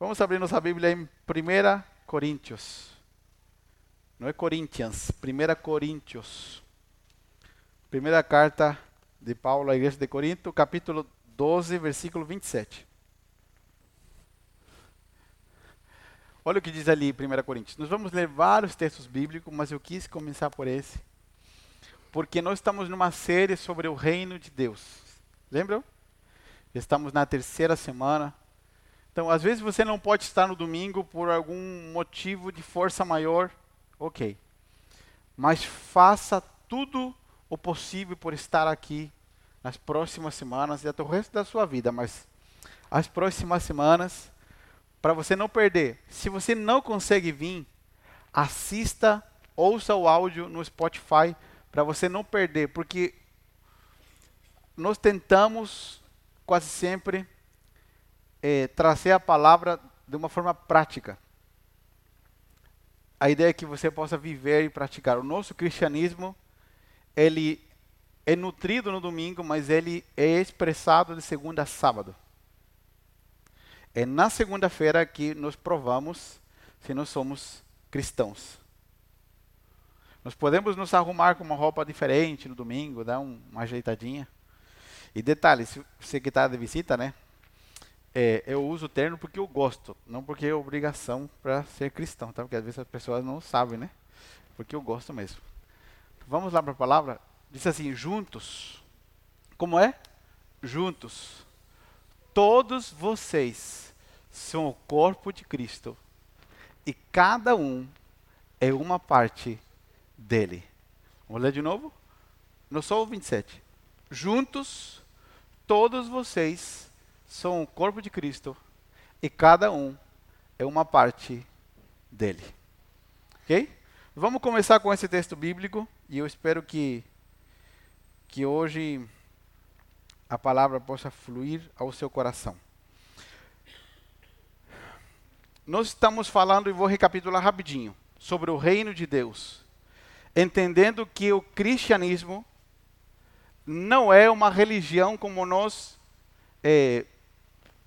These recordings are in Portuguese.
Vamos abrir nossa Bíblia em 1 Coríntios. Não é Corinthians, 1 Coríntios. Primeira carta de Paulo à igreja de Corinto, capítulo 12, versículo 27. Olha o que diz ali 1 Coríntios. Nós vamos ler vários textos bíblicos, mas eu quis começar por esse. Porque nós estamos numa série sobre o reino de Deus. Lembram? Estamos na terceira semana. Então, às vezes você não pode estar no domingo por algum motivo de força maior, ok. Mas faça tudo o possível por estar aqui nas próximas semanas e até o resto da sua vida, mas as próximas semanas, para você não perder. Se você não consegue vir, assista, ouça o áudio no Spotify para você não perder, porque nós tentamos quase sempre é, trazer a palavra de uma forma prática. A ideia é que você possa viver e praticar. O nosso cristianismo, ele é nutrido no domingo, mas ele é expressado de segunda a sábado. É na segunda-feira que nós provamos se nós somos cristãos. Nós podemos nos arrumar com uma roupa diferente no domingo, dar um, uma ajeitadinha. E detalhe, se você que está de visita, né? É, eu uso terno porque eu gosto, não porque é obrigação para ser cristão, tá? Porque às vezes as pessoas não sabem, né? Porque eu gosto mesmo. Vamos lá para a palavra. Diz assim: juntos. Como é? Juntos. Todos vocês são o corpo de Cristo e cada um é uma parte dele. Vamos ler de novo? No Sol 27. Juntos, todos vocês são o corpo de Cristo e cada um é uma parte dele. Ok? Vamos começar com esse texto bíblico e eu espero que, que hoje a palavra possa fluir ao seu coração. Nós estamos falando, e vou recapitular rapidinho, sobre o reino de Deus, entendendo que o cristianismo não é uma religião como nós é,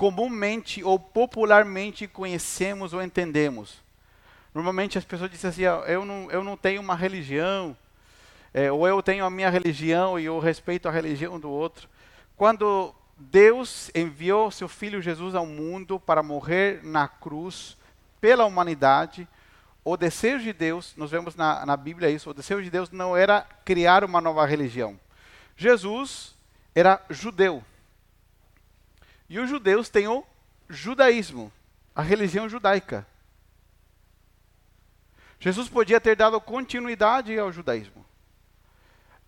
comumente ou popularmente conhecemos ou entendemos. Normalmente as pessoas dizem assim: ah, eu não, eu não tenho uma religião, é, ou eu tenho a minha religião e eu respeito a religião do outro. Quando Deus enviou seu Filho Jesus ao mundo para morrer na cruz pela humanidade, o desejo de Deus, nós vemos na, na Bíblia isso, o desejo de Deus não era criar uma nova religião. Jesus era judeu. E os judeus têm o judaísmo, a religião judaica. Jesus podia ter dado continuidade ao judaísmo.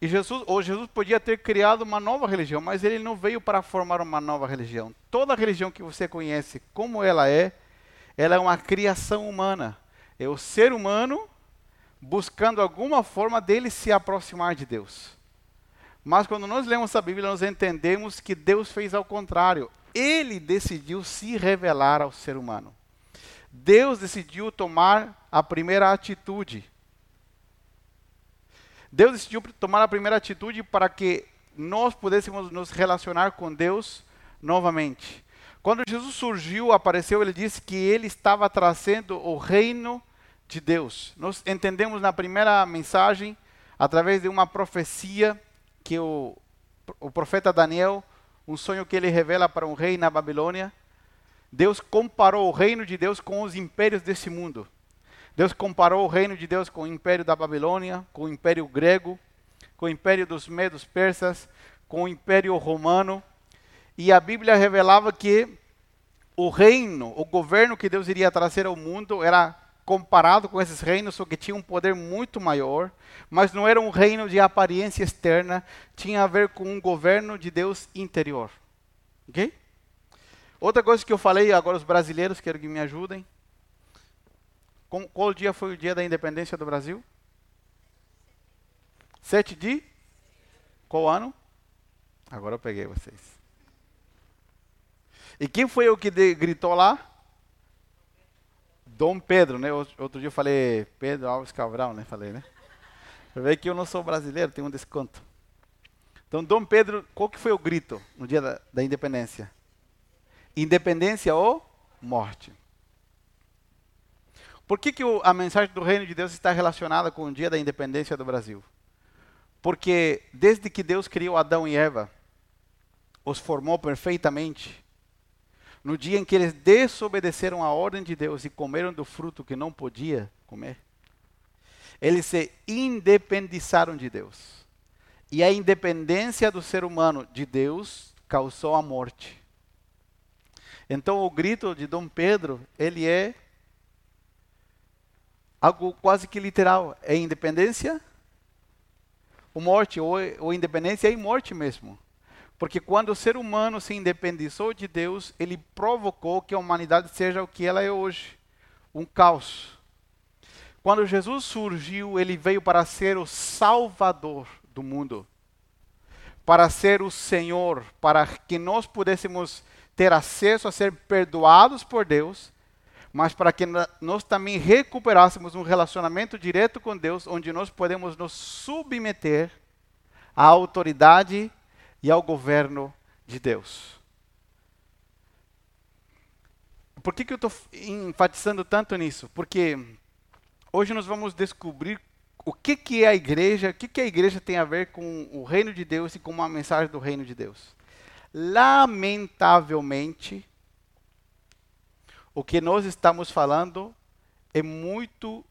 E Jesus, ou Jesus podia ter criado uma nova religião, mas ele não veio para formar uma nova religião. Toda religião que você conhece, como ela é, ela é uma criação humana. É o ser humano buscando alguma forma dele se aproximar de Deus. Mas quando nós lemos a Bíblia, nós entendemos que Deus fez ao contrário ele decidiu se revelar ao ser humano. Deus decidiu tomar a primeira atitude. Deus decidiu tomar a primeira atitude para que nós pudéssemos nos relacionar com Deus novamente. Quando Jesus surgiu, apareceu, ele disse que ele estava trazendo o reino de Deus. Nós entendemos na primeira mensagem, através de uma profecia que o, o profeta Daniel um sonho que ele revela para um rei na Babilônia. Deus comparou o reino de Deus com os impérios desse mundo. Deus comparou o reino de Deus com o império da Babilônia, com o império grego, com o império dos medos persas, com o império romano. E a Bíblia revelava que o reino, o governo que Deus iria trazer ao mundo era comparado com esses reinos, só que tinha um poder muito maior, mas não era um reino de aparência externa, tinha a ver com um governo de Deus interior. Ok? Outra coisa que eu falei, agora os brasileiros, quero que me ajudem. Com, qual dia foi o dia da independência do Brasil? 7 de? Qual ano? Agora eu peguei vocês. E quem foi o que de, gritou lá? Dom Pedro, né? Outro dia eu falei Pedro Alves Cabral, né? Falei, né? Pra ver que eu não sou brasileiro, tem um desconto. Então, Dom Pedro, qual que foi o grito no dia da, da independência? Independência ou morte? Por que, que o, a mensagem do reino de Deus está relacionada com o dia da independência do Brasil? Porque desde que Deus criou Adão e Eva, os formou perfeitamente, no dia em que eles desobedeceram a ordem de Deus e comeram do fruto que não podia comer, eles se independizaram de Deus. E a independência do ser humano de Deus causou a morte. Então o grito de Dom Pedro, ele é algo quase que literal. É independência ou morte, ou, ou independência e morte mesmo. Porque quando o ser humano se independizou de Deus, ele provocou que a humanidade seja o que ela é hoje um caos. Quando Jesus surgiu, ele veio para ser o Salvador do mundo, para ser o Senhor, para que nós pudéssemos ter acesso a ser perdoados por Deus, mas para que nós também recuperássemos um relacionamento direto com Deus, onde nós podemos nos submeter à autoridade e ao governo de Deus. Por que, que eu estou enfatizando tanto nisso? Porque hoje nós vamos descobrir o que, que é a igreja, o que, que a igreja tem a ver com o reino de Deus e com uma mensagem do reino de Deus. Lamentavelmente, o que nós estamos falando é muito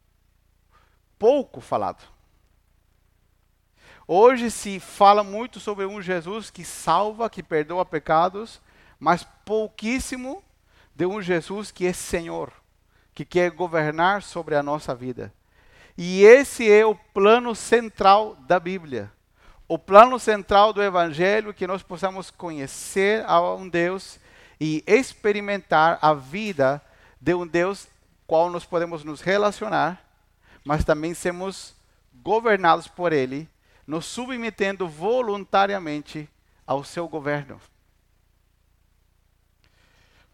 pouco falado. Hoje se fala muito sobre um Jesus que salva, que perdoa pecados, mas pouquíssimo de um Jesus que é Senhor, que quer governar sobre a nossa vida. E esse é o plano central da Bíblia. O plano central do Evangelho que nós possamos conhecer a um Deus e experimentar a vida de um Deus qual nós podemos nos relacionar, mas também sermos governados por Ele, nos submetendo voluntariamente ao seu governo.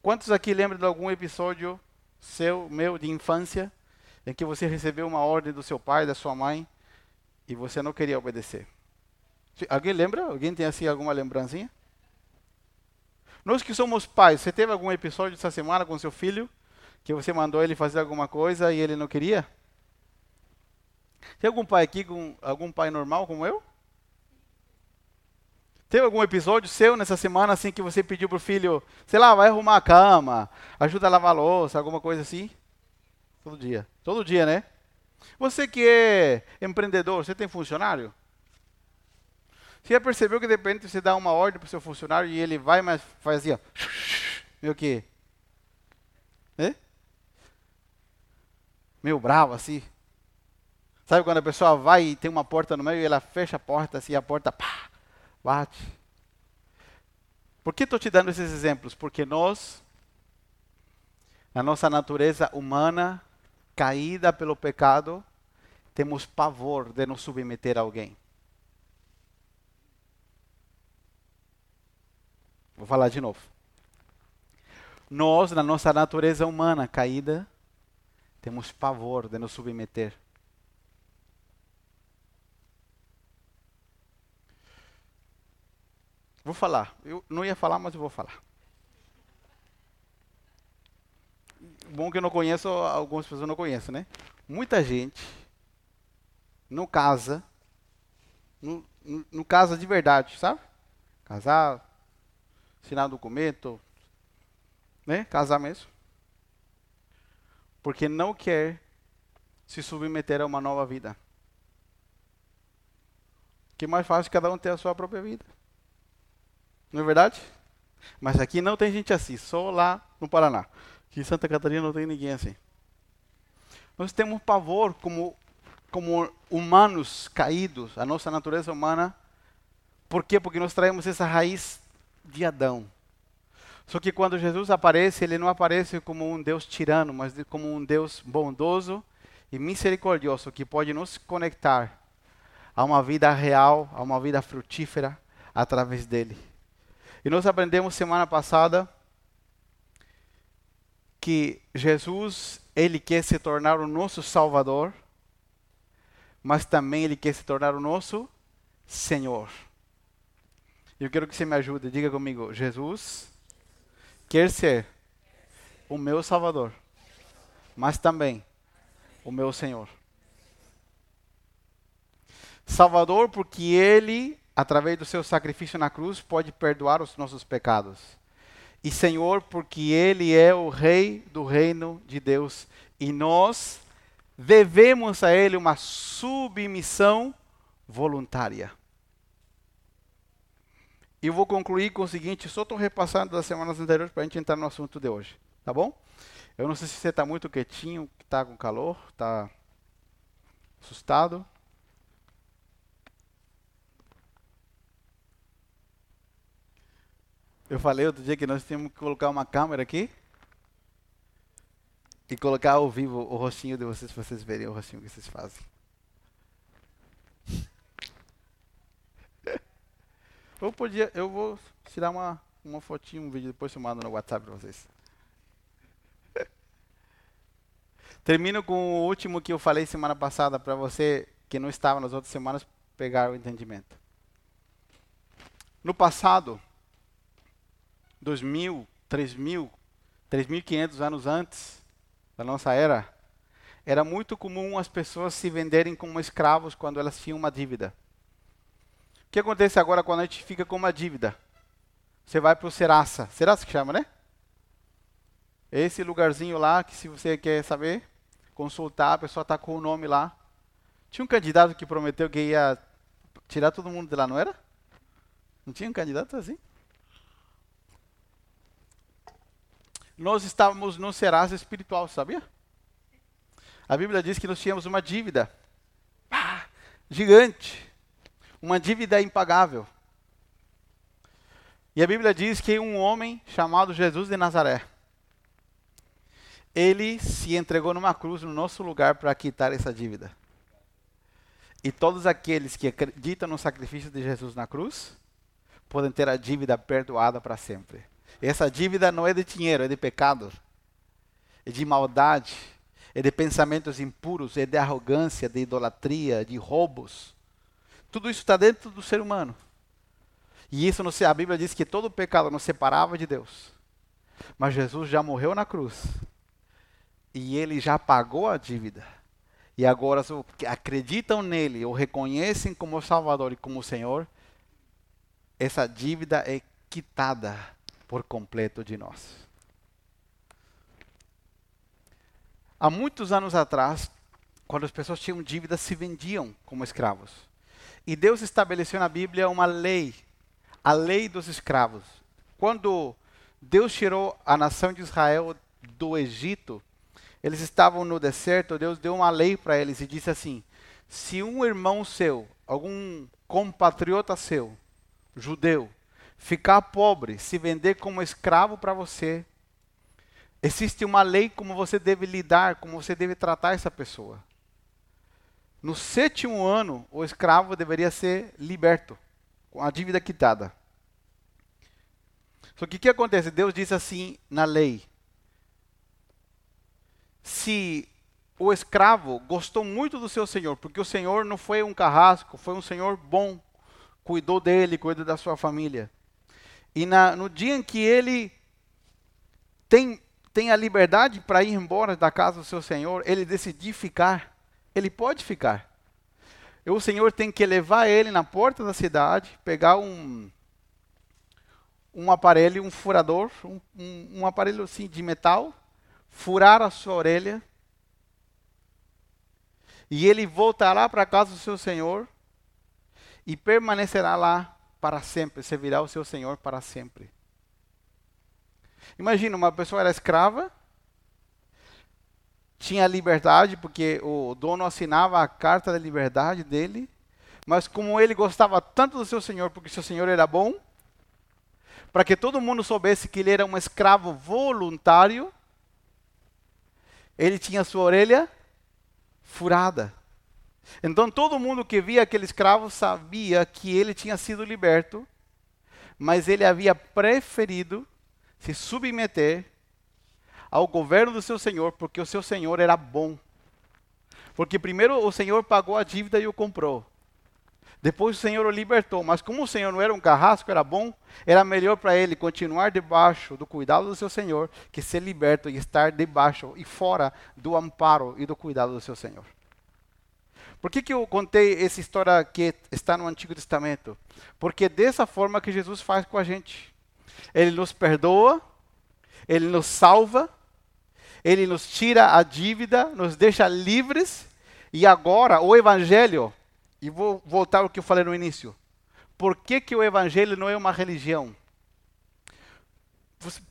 Quantos aqui lembram de algum episódio seu, meu, de infância, em que você recebeu uma ordem do seu pai, da sua mãe, e você não queria obedecer? Alguém lembra? Alguém tem assim alguma lembrancinha? Nós que somos pais, você teve algum episódio essa semana com seu filho que você mandou ele fazer alguma coisa e ele não queria? Tem algum pai aqui com algum pai normal como eu? Teve algum episódio seu nessa semana assim que você pediu pro filho, sei lá, vai arrumar a cama, ajuda a lavar a louça, alguma coisa assim? Todo dia. Todo dia, né? Você que é empreendedor, você tem funcionário? Você já percebeu que de repente você dá uma ordem para o seu funcionário e ele vai, mas faz assim. Meio que. Né? Meio bravo assim. Sabe quando a pessoa vai e tem uma porta no meio e ela fecha a porta assim, a porta pá, bate. Por que estou te dando esses exemplos? Porque nós, na nossa natureza humana, caída pelo pecado, temos pavor de nos submeter a alguém. Vou falar de novo. Nós, na nossa natureza humana caída, temos pavor de nos submeter. Vou falar. Eu não ia falar, mas eu vou falar. Bom que eu não conheço, algumas pessoas não conhecem, né? Muita gente não casa, não, casa de verdade, sabe? Casar, assinar documento, né? Casar mesmo. Porque não quer se submeter a uma nova vida. Que mais fácil cada um ter a sua própria vida. Não é verdade? Mas aqui não tem gente assim, só lá no Paraná. Aqui em Santa Catarina não tem ninguém assim. Nós temos pavor como, como humanos caídos, a nossa natureza humana. Por quê? Porque nós traemos essa raiz de Adão. Só que quando Jesus aparece, ele não aparece como um Deus tirano, mas como um Deus bondoso e misericordioso que pode nos conectar a uma vida real, a uma vida frutífera através dele. E nós aprendemos semana passada que Jesus, ele quer se tornar o nosso Salvador, mas também ele quer se tornar o nosso Senhor. Eu quero que você me ajude. Diga comigo: Jesus quer ser o meu Salvador, mas também o meu Senhor. Salvador, porque Ele, através do seu sacrifício na cruz, pode perdoar os nossos pecados. E Senhor, porque Ele é o Rei do reino de Deus. E nós devemos a Ele uma submissão voluntária. E vou concluir com o seguinte, só estou repassando das semanas anteriores para a gente entrar no assunto de hoje, tá bom? Eu não sei se você está muito quietinho, está com calor, está assustado. Eu falei outro dia que nós tínhamos que colocar uma câmera aqui e colocar ao vivo o rostinho de vocês, para vocês verem o rostinho que vocês fazem. Eu podia, eu vou tirar uma, uma fotinha, um vídeo, depois eu mando no WhatsApp para vocês. Termino com o último que eu falei semana passada para você que não estava nas outras semanas pegar o entendimento. No passado, 2000, 3000, 3500 anos antes da nossa era, era muito comum as pessoas se venderem como escravos quando elas tinham uma dívida. O que acontece agora quando a gente fica com uma dívida? Você vai para o Serasa. Serasa que chama, né? Esse lugarzinho lá que se você quer saber, consultar, a pessoa está com o nome lá. Tinha um candidato que prometeu que ia tirar todo mundo de lá, não era? Não tinha um candidato assim? Nós estávamos no Serasa espiritual, sabia? A Bíblia diz que nós tínhamos uma dívida ah, gigante uma dívida impagável. E a Bíblia diz que um homem chamado Jesus de Nazaré, ele se entregou numa cruz no nosso lugar para quitar essa dívida. E todos aqueles que acreditam no sacrifício de Jesus na cruz podem ter a dívida perdoada para sempre. Essa dívida não é de dinheiro, é de pecado, é de maldade, é de pensamentos impuros, é de arrogância, de idolatria, de roubos. Tudo isso está dentro do ser humano. E isso a Bíblia diz que todo pecado nos separava de Deus. Mas Jesus já morreu na cruz. E ele já pagou a dívida. E agora os que acreditam nele, ou reconhecem como Salvador e como Senhor, essa dívida é quitada por completo de nós. Há muitos anos atrás, quando as pessoas tinham dívidas, se vendiam como escravos. E Deus estabeleceu na Bíblia uma lei, a lei dos escravos. Quando Deus tirou a nação de Israel do Egito, eles estavam no deserto, Deus deu uma lei para eles e disse assim: se um irmão seu, algum compatriota seu, judeu, ficar pobre, se vender como escravo para você, existe uma lei como você deve lidar, como você deve tratar essa pessoa. No sétimo ano, o escravo deveria ser liberto, com a dívida quitada. Só que o que acontece? Deus diz assim na lei: se o escravo gostou muito do seu senhor, porque o senhor não foi um carrasco, foi um senhor bom, cuidou dele, cuidou da sua família. E na, no dia em que ele tem, tem a liberdade para ir embora da casa do seu senhor, ele decidir ficar ele pode ficar. O Senhor tem que levar ele na porta da cidade, pegar um, um aparelho, um furador, um, um, um aparelho assim de metal, furar a sua orelha, e ele voltará para a casa do seu Senhor e permanecerá lá para sempre, servirá o seu Senhor para sempre. Imagina, uma pessoa era escrava, tinha liberdade, porque o dono assinava a carta da liberdade dele, mas como ele gostava tanto do seu senhor, porque seu senhor era bom, para que todo mundo soubesse que ele era um escravo voluntário, ele tinha sua orelha furada. Então todo mundo que via aquele escravo sabia que ele tinha sido liberto, mas ele havia preferido se submeter ao governo do seu senhor, porque o seu senhor era bom. Porque primeiro o senhor pagou a dívida e o comprou. Depois o Senhor o libertou, mas como o Senhor não era um carrasco, era bom, era melhor para ele continuar debaixo do cuidado do seu Senhor que ser liberto e estar debaixo e fora do amparo e do cuidado do seu Senhor. Por que, que eu contei essa história que está no Antigo Testamento? Porque dessa forma que Jesus faz com a gente. Ele nos perdoa, ele nos salva, ele nos tira a dívida, nos deixa livres, e agora o Evangelho e vou voltar ao que eu falei no início. Por que, que o evangelho não é uma religião?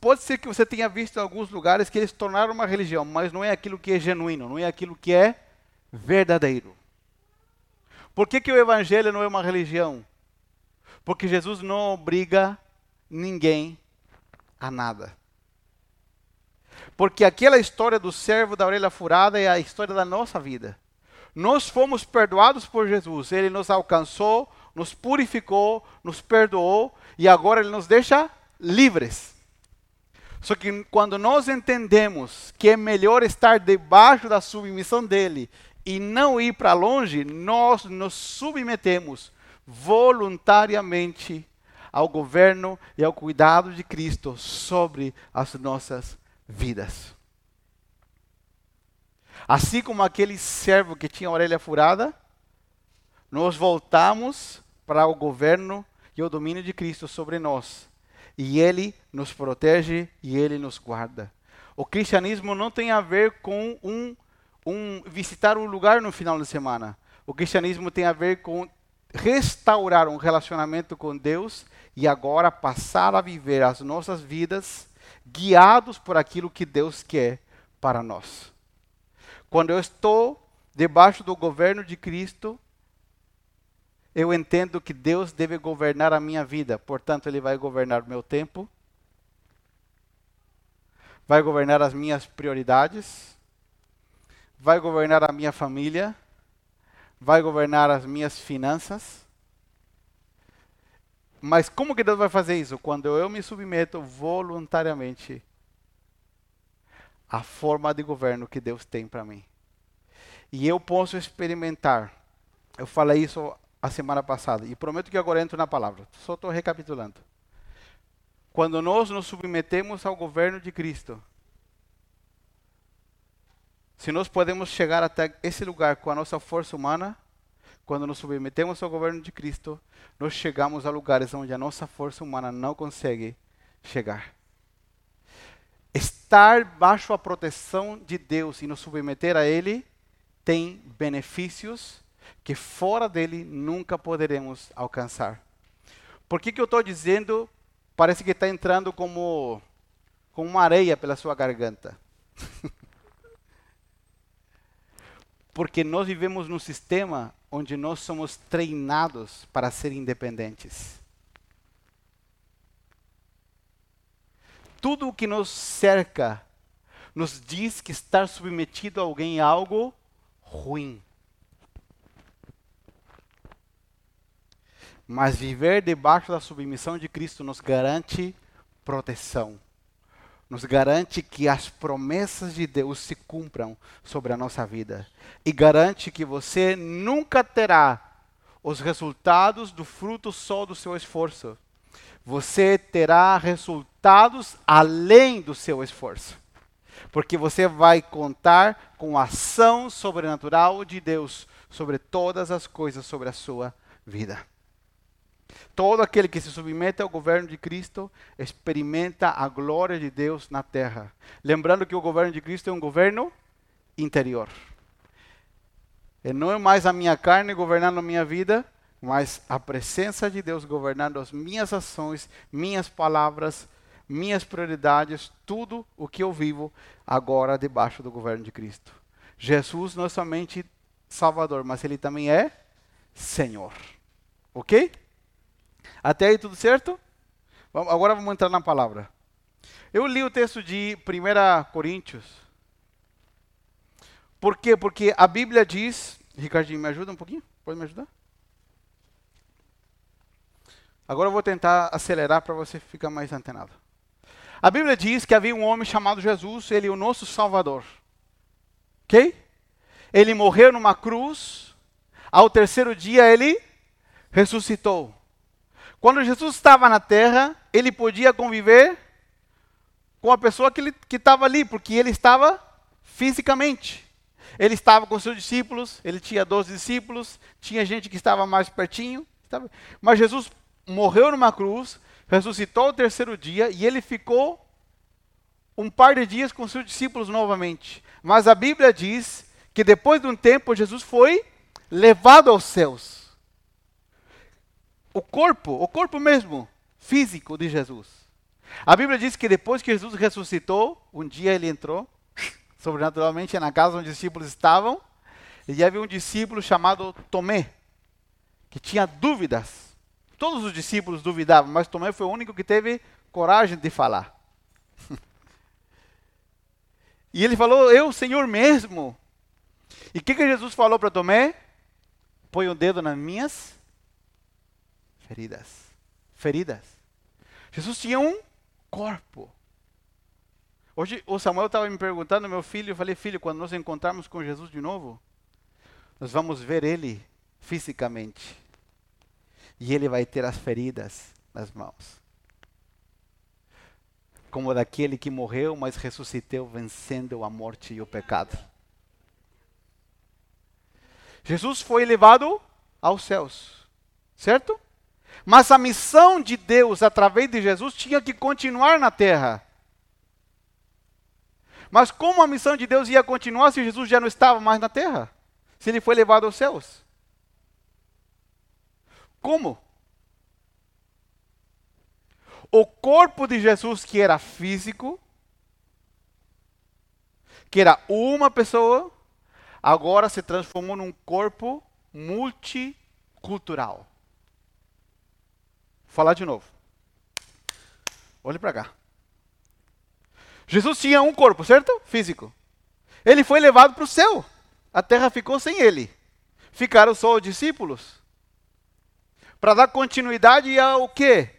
Pode ser que você tenha visto em alguns lugares que eles tornaram uma religião, mas não é aquilo que é genuíno, não é aquilo que é verdadeiro. Por que, que o evangelho não é uma religião? Porque Jesus não obriga ninguém a nada. Porque aquela história do servo da orelha furada é a história da nossa vida. Nós fomos perdoados por Jesus. Ele nos alcançou, nos purificou, nos perdoou e agora ele nos deixa livres. Só que quando nós entendemos que é melhor estar debaixo da submissão dele e não ir para longe, nós nos submetemos voluntariamente ao governo e ao cuidado de Cristo sobre as nossas vidas. Assim como aquele servo que tinha a orelha furada, nós voltamos para o governo e o domínio de Cristo sobre nós. E Ele nos protege e Ele nos guarda. O cristianismo não tem a ver com um, um visitar um lugar no final de semana. O cristianismo tem a ver com restaurar um relacionamento com Deus e agora passar a viver as nossas vidas guiados por aquilo que Deus quer para nós. Quando eu estou debaixo do governo de Cristo, eu entendo que Deus deve governar a minha vida, portanto, Ele vai governar o meu tempo, vai governar as minhas prioridades, vai governar a minha família, vai governar as minhas finanças. Mas como que Deus vai fazer isso? Quando eu me submeto voluntariamente a forma de governo que Deus tem para mim. E eu posso experimentar. Eu falei isso a semana passada e prometo que agora entro na palavra. Só estou recapitulando. Quando nós nos submetemos ao governo de Cristo, se nós podemos chegar até esse lugar com a nossa força humana, quando nos submetemos ao governo de Cristo, nós chegamos a lugares onde a nossa força humana não consegue chegar estar baixo a proteção de Deus e nos submeter a Ele tem benefícios que fora dele nunca poderemos alcançar. Por que, que eu estou dizendo? Parece que está entrando como, como uma areia pela sua garganta. Porque nós vivemos num sistema onde nós somos treinados para ser independentes. tudo o que nos cerca nos diz que estar submetido a alguém é algo ruim. Mas viver debaixo da submissão de Cristo nos garante proteção. Nos garante que as promessas de Deus se cumpram sobre a nossa vida. E garante que você nunca terá os resultados do fruto só do seu esforço você terá resultados além do seu esforço. Porque você vai contar com a ação sobrenatural de Deus sobre todas as coisas sobre a sua vida. Todo aquele que se submete ao governo de Cristo experimenta a glória de Deus na terra. Lembrando que o governo de Cristo é um governo interior. E não é mais a minha carne governando a minha vida, mas a presença de Deus governando as minhas ações, minhas palavras, minhas prioridades, tudo o que eu vivo agora debaixo do governo de Cristo. Jesus não é somente Salvador, mas Ele também é Senhor. Ok? Até aí tudo certo? Agora vamos entrar na palavra. Eu li o texto de 1 Coríntios. Por quê? Porque a Bíblia diz. Ricardinho, me ajuda um pouquinho? Pode me ajudar? Agora eu vou tentar acelerar para você ficar mais antenado. A Bíblia diz que havia um homem chamado Jesus, ele é o nosso Salvador. Ok? Ele morreu numa cruz, ao terceiro dia ele ressuscitou. Quando Jesus estava na terra, ele podia conviver com a pessoa que estava ali, porque ele estava fisicamente. Ele estava com seus discípulos, ele tinha 12 discípulos, tinha gente que estava mais pertinho. Mas Jesus morreu numa cruz, ressuscitou o terceiro dia e ele ficou um par de dias com seus discípulos novamente. Mas a Bíblia diz que depois de um tempo Jesus foi levado aos céus. O corpo, o corpo mesmo, físico de Jesus. A Bíblia diz que depois que Jesus ressuscitou, um dia ele entrou sobrenaturalmente na casa onde os discípulos estavam, e havia um discípulo chamado Tomé, que tinha dúvidas. Todos os discípulos duvidavam, mas Tomé foi o único que teve coragem de falar. e ele falou: Eu, Senhor mesmo. E o que, que Jesus falou para Tomé? Põe o dedo nas minhas feridas. Feridas. Jesus tinha um corpo. Hoje o Samuel estava me perguntando, meu filho, eu falei, filho, quando nós encontrarmos com Jesus de novo, nós vamos ver ele fisicamente. E ele vai ter as feridas nas mãos. Como daquele que morreu, mas ressuscitou, vencendo a morte e o pecado. Jesus foi levado aos céus, certo? Mas a missão de Deus através de Jesus tinha que continuar na terra. Mas como a missão de Deus ia continuar se Jesus já não estava mais na terra? Se ele foi levado aos céus? Como? O corpo de Jesus, que era físico, que era uma pessoa, agora se transformou num corpo multicultural. Falar de novo. Olhe para cá. Jesus tinha um corpo, certo? Físico. Ele foi levado para o céu. A terra ficou sem ele. Ficaram só os discípulos. Para dar continuidade ao quê?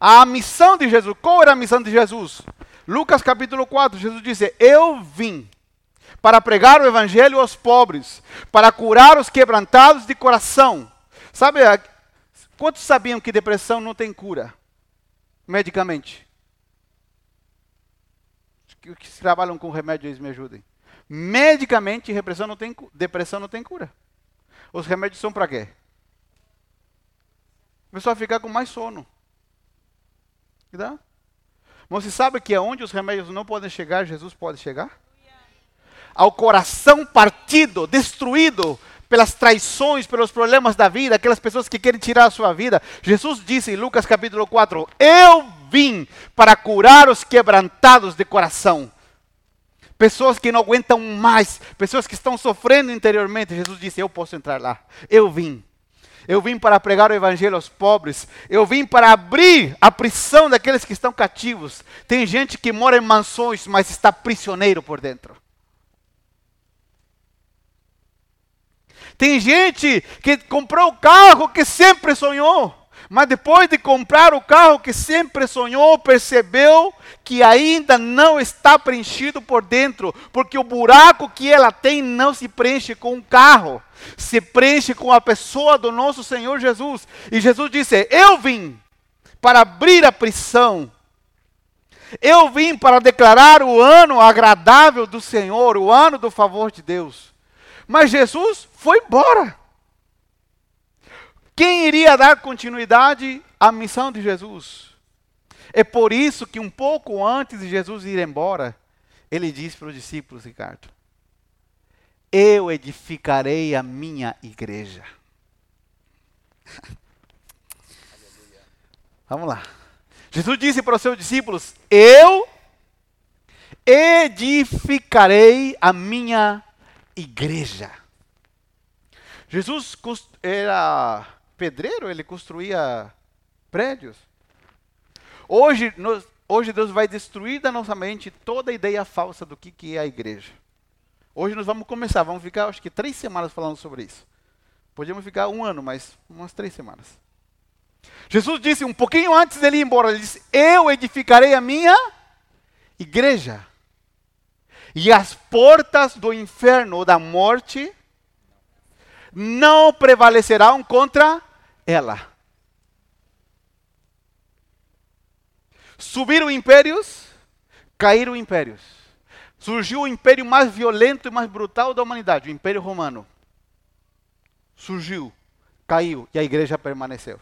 A missão de Jesus. Qual era a missão de Jesus? Lucas capítulo 4, Jesus disse: Eu vim para pregar o evangelho aos pobres, para curar os quebrantados de coração. Sabe, quantos sabiam que depressão não tem cura medicamente? que, que trabalham com remédios me ajudem. Medicamente, depressão não tem, depressão não tem cura. Os remédios são para quê? A pessoa ficar com mais sono. Tá? Mas você sabe que aonde os remédios não podem chegar, Jesus pode chegar? Ao coração partido, destruído pelas traições, pelos problemas da vida, aquelas pessoas que querem tirar a sua vida. Jesus disse em Lucas capítulo 4: Eu vim para curar os quebrantados de coração. Pessoas que não aguentam mais, pessoas que estão sofrendo interiormente. Jesus disse: Eu posso entrar lá. Eu vim. Eu vim para pregar o evangelho aos pobres. Eu vim para abrir a prisão daqueles que estão cativos. Tem gente que mora em mansões, mas está prisioneiro por dentro. Tem gente que comprou o carro que sempre sonhou. Mas depois de comprar o carro que sempre sonhou, percebeu que ainda não está preenchido por dentro, porque o buraco que ela tem não se preenche com o carro, se preenche com a pessoa do nosso Senhor Jesus. E Jesus disse: Eu vim para abrir a prisão. Eu vim para declarar o ano agradável do Senhor, o ano do favor de Deus. Mas Jesus foi embora. Quem iria dar continuidade à missão de Jesus? É por isso que um pouco antes de Jesus ir embora, ele disse para os discípulos, Ricardo: Eu edificarei a minha igreja. Vamos lá. Jesus disse para os seus discípulos: Eu edificarei a minha igreja. Jesus era pedreiro, ele construía prédios. Hoje, nós, hoje Deus vai destruir da nossa mente toda a ideia falsa do que, que é a igreja. Hoje nós vamos começar, vamos ficar acho que três semanas falando sobre isso. Podíamos ficar um ano, mas umas três semanas. Jesus disse um pouquinho antes dele ir embora, ele disse: Eu edificarei a minha igreja. E as portas do inferno ou da morte não prevalecerão contra ela. Subiram impérios, caíram impérios. Surgiu o império mais violento e mais brutal da humanidade, o Império Romano. Surgiu, caiu e a igreja permaneceu.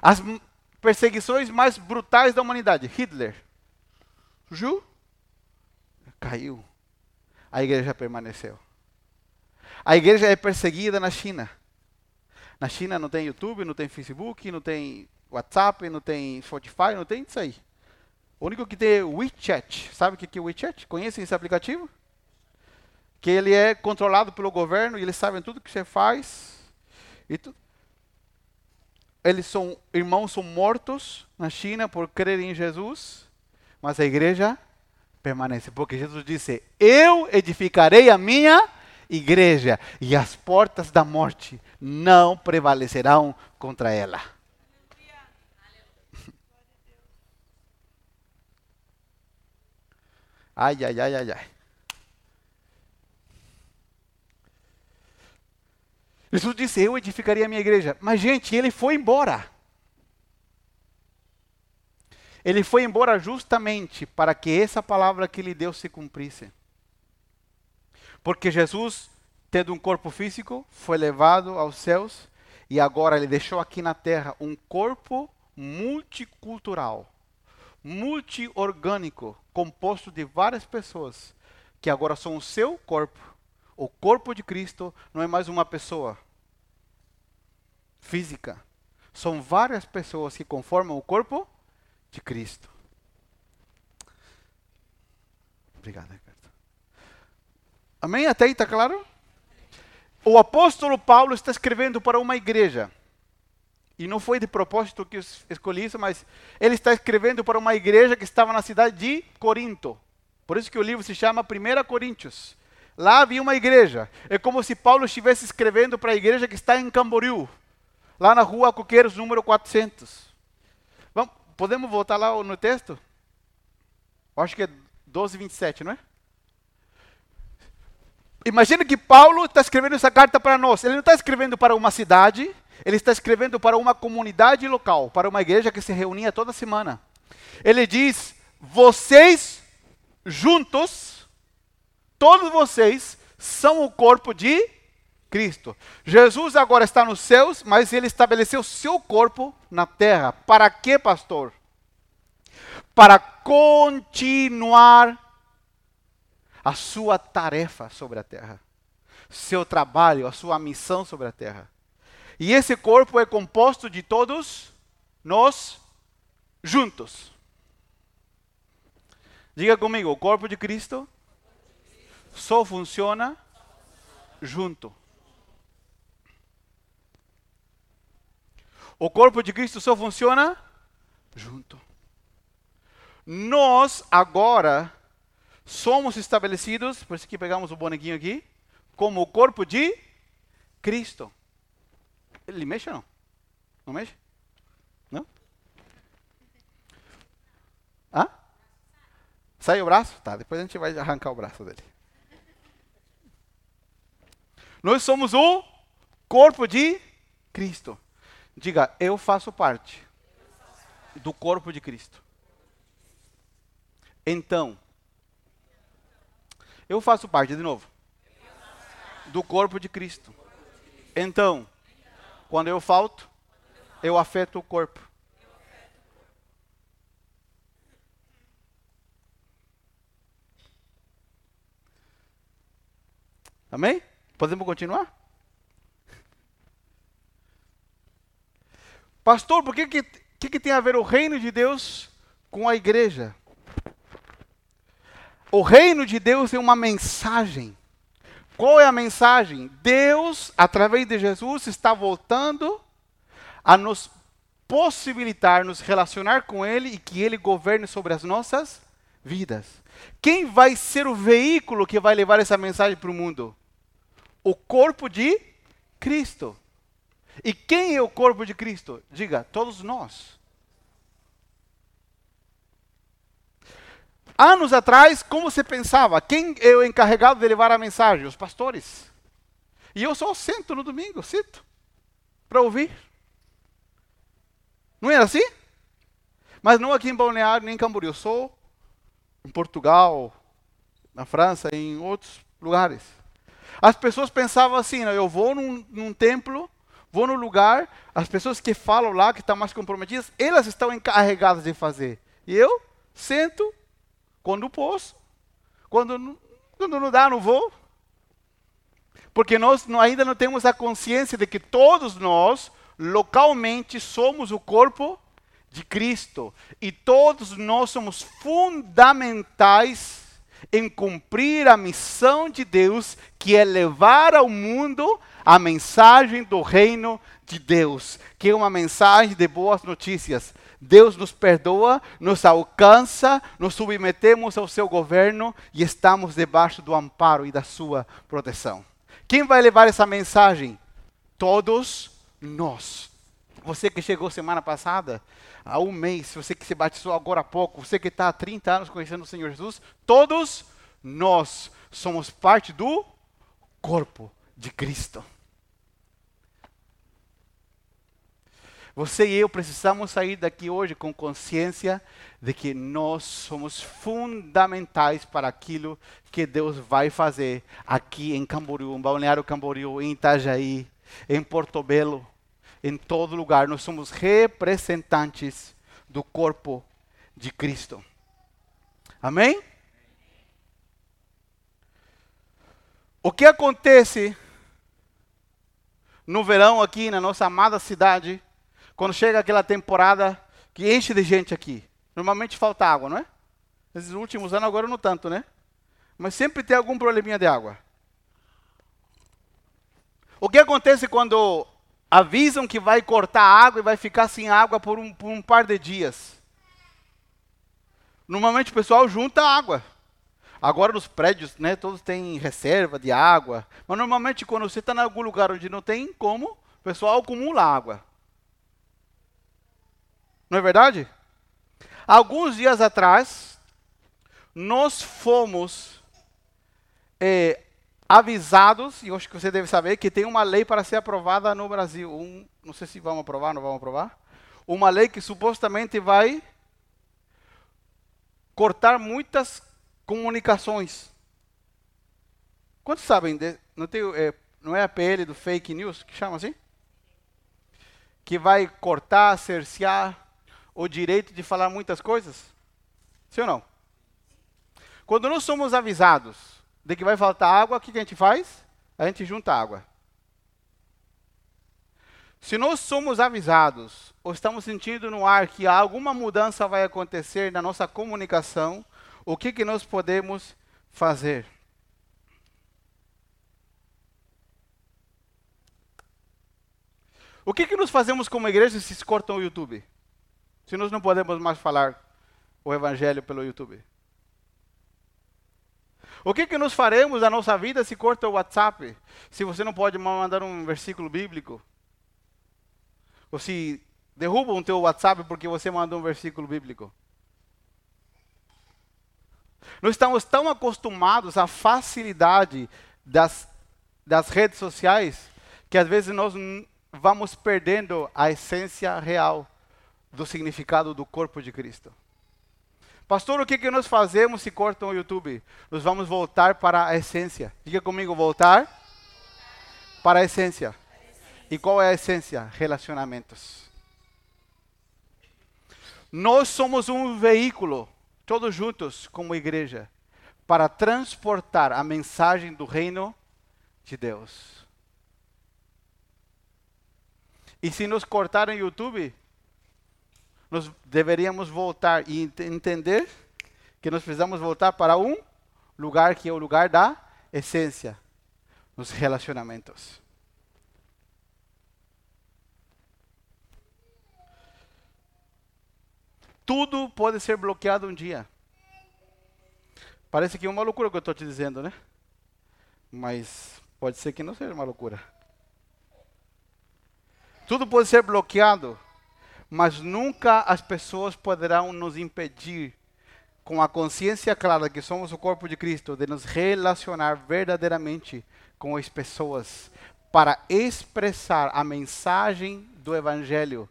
As perseguições mais brutais da humanidade, Hitler. Surgiu, caiu. A igreja permaneceu. A igreja é perseguida na China. Na China não tem YouTube, não tem Facebook, não tem WhatsApp, não tem Spotify, não tem isso aí. O único que tem é WeChat. Sabe o que é WeChat? Conhecem esse aplicativo? Que ele é controlado pelo governo e eles sabem tudo que você faz. E tu... Eles são, irmãos são mortos na China por crerem em Jesus, mas a igreja permanece. Porque Jesus disse: Eu edificarei a minha igreja e as portas da morte não prevalecerão contra ela. Ai, ai, ai, ai, ai. Jesus disse: Eu edificaria a minha igreja. Mas, gente, ele foi embora. Ele foi embora justamente para que essa palavra que ele deu se cumprisse. Porque Jesus, tendo um corpo físico, foi levado aos céus e agora ele deixou aqui na terra um corpo multicultural, multiorgânico, composto de várias pessoas que agora são o seu corpo. O corpo de Cristo não é mais uma pessoa física. São várias pessoas que conformam o corpo de Cristo. Obrigado, Ricardo. Amém? Até aí está claro? O apóstolo Paulo está escrevendo para uma igreja. E não foi de propósito que eu escolhi isso, mas ele está escrevendo para uma igreja que estava na cidade de Corinto. Por isso que o livro se chama 1 Coríntios. Lá havia uma igreja. É como se Paulo estivesse escrevendo para a igreja que está em Camboriú, lá na rua Coqueiros, número 400. Podemos voltar lá no texto? Acho que é 12, 27, não é? Imagina que Paulo está escrevendo essa carta para nós. Ele não está escrevendo para uma cidade, ele está escrevendo para uma comunidade local, para uma igreja que se reunia toda semana. Ele diz: vocês juntos, todos vocês, são o corpo de Cristo. Jesus agora está nos céus, mas ele estabeleceu seu corpo na terra. Para quê, pastor? Para continuar a sua tarefa sobre a terra, seu trabalho, a sua missão sobre a terra. E esse corpo é composto de todos nós juntos. Diga comigo, o corpo de Cristo só funciona junto. O corpo de Cristo só funciona junto. Nós agora somos estabelecidos, por isso que pegamos o bonequinho aqui, como o corpo de Cristo. Ele mexe ou não? Não mexe? Não? Hã? Sai o braço? Tá, depois a gente vai arrancar o braço dele. Nós somos o corpo de Cristo. Diga, eu faço parte do corpo de Cristo. Então, eu faço parte, de novo, do corpo de Cristo. Então, quando eu falto, eu afeto o corpo. Amém? Podemos continuar? Pastor, por que, que, que, que tem a ver o reino de Deus com a igreja? O reino de Deus é uma mensagem. Qual é a mensagem? Deus, através de Jesus, está voltando a nos possibilitar nos relacionar com Ele e que Ele governe sobre as nossas vidas. Quem vai ser o veículo que vai levar essa mensagem para o mundo? O corpo de Cristo. E quem é o corpo de Cristo? Diga, todos nós. Anos atrás, como você pensava? Quem é o encarregado de levar a mensagem? Os pastores. E eu só sento no domingo, sinto, para ouvir. Não é assim? Mas não aqui em Balneário, nem em Camboriú. Eu sou em Portugal, na França, em outros lugares. As pessoas pensavam assim, eu vou num, num templo, vou no lugar, as pessoas que falam lá, que estão mais comprometidas, elas estão encarregadas de fazer. E eu sento quando posso, quando não, quando não dá, não vou. Porque nós ainda não temos a consciência de que todos nós, localmente, somos o corpo de Cristo. E todos nós somos fundamentais em cumprir a missão de Deus, que é levar ao mundo a mensagem do reino de Deus, que é uma mensagem de boas notícias. Deus nos perdoa, nos alcança, nos submetemos ao seu governo e estamos debaixo do amparo e da sua proteção. Quem vai levar essa mensagem? Todos nós. Você que chegou semana passada, há um mês, você que se batizou agora há pouco, você que está há 30 anos conhecendo o Senhor Jesus, todos nós somos parte do corpo de Cristo. Você e eu precisamos sair daqui hoje com consciência de que nós somos fundamentais para aquilo que Deus vai fazer aqui em Camboriú, em Balneário Camboriú, em Itajaí, em Portobelo, em todo lugar. Nós somos representantes do corpo de Cristo. Amém? O que acontece no verão aqui na nossa amada cidade quando chega aquela temporada que enche de gente aqui, normalmente falta água, não é? Nesses últimos anos agora não tanto, né? Mas sempre tem algum probleminha de água. O que acontece quando avisam que vai cortar água e vai ficar sem água por um, por um par de dias? Normalmente o pessoal junta água. Agora nos prédios, né, todos têm reserva de água. Mas normalmente quando você está em algum lugar onde não tem como, o pessoal acumula água. Não é verdade? Alguns dias atrás, nós fomos é, avisados, e acho que você deve saber, que tem uma lei para ser aprovada no Brasil. Um, não sei se vamos aprovar, não vamos aprovar. Uma lei que supostamente vai cortar muitas comunicações. Quantos sabem? De, não, tem, é, não é a PL do fake news que chama assim? Que vai cortar, cercear o direito de falar muitas coisas? Sim ou não? Quando nós somos avisados de que vai faltar água, o que a gente faz? A gente junta água. Se nós somos avisados ou estamos sentindo no ar que alguma mudança vai acontecer na nossa comunicação, o que, que nós podemos fazer? O que, que nós fazemos como igreja se cortam o YouTube? Se nós não podemos mais falar o evangelho pelo YouTube? O que, que nós faremos na nossa vida se corta o WhatsApp? Se você não pode mandar um versículo bíblico? Ou se derrubam o teu WhatsApp porque você mandou um versículo bíblico? Nós estamos tão acostumados à facilidade das, das redes sociais que às vezes nós vamos perdendo a essência real do significado do corpo de Cristo. Pastor, o que, que nós fazemos se cortam o YouTube? Nós vamos voltar para a essência. Diga comigo, voltar para a essência. E qual é a essência? Relacionamentos. Nós somos um veículo, todos juntos, como igreja, para transportar a mensagem do reino de Deus. E se nos cortarem o YouTube, nós deveríamos voltar e entender que nós precisamos voltar para um lugar que é o lugar da essência, nos relacionamentos. Tudo pode ser bloqueado um dia. Parece que é uma loucura o que eu estou te dizendo, né? Mas pode ser que não seja uma loucura. Tudo pode ser bloqueado mas nunca as pessoas poderão nos impedir com a consciência clara que somos o corpo de Cristo, de nos relacionar verdadeiramente com as pessoas, para expressar a mensagem do Evangelho,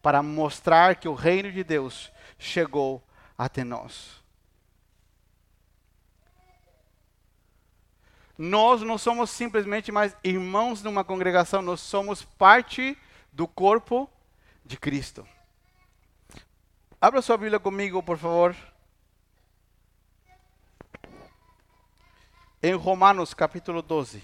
para mostrar que o reino de Deus chegou até nós. Nós não somos simplesmente mais irmãos numa congregação, nós somos parte do corpo de Cristo. Abra sua Bíblia comigo, por favor. Em Romanos capítulo 12.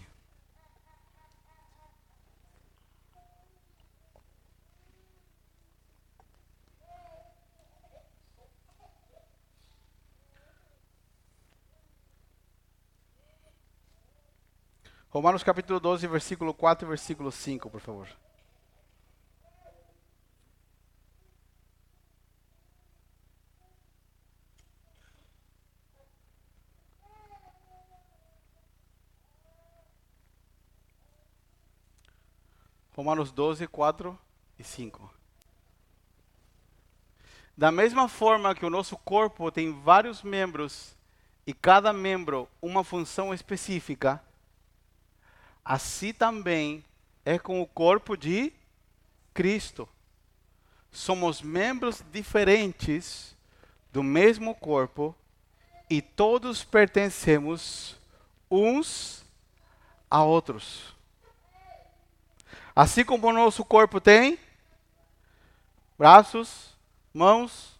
Romanos capítulo 12, versículo 4 e versículo 5, por favor. Romanos 12, 4 e 5. Da mesma forma que o nosso corpo tem vários membros e cada membro uma função específica, assim também é com o corpo de Cristo. Somos membros diferentes do mesmo corpo e todos pertencemos uns a outros. Assim como o nosso corpo tem braços, mãos,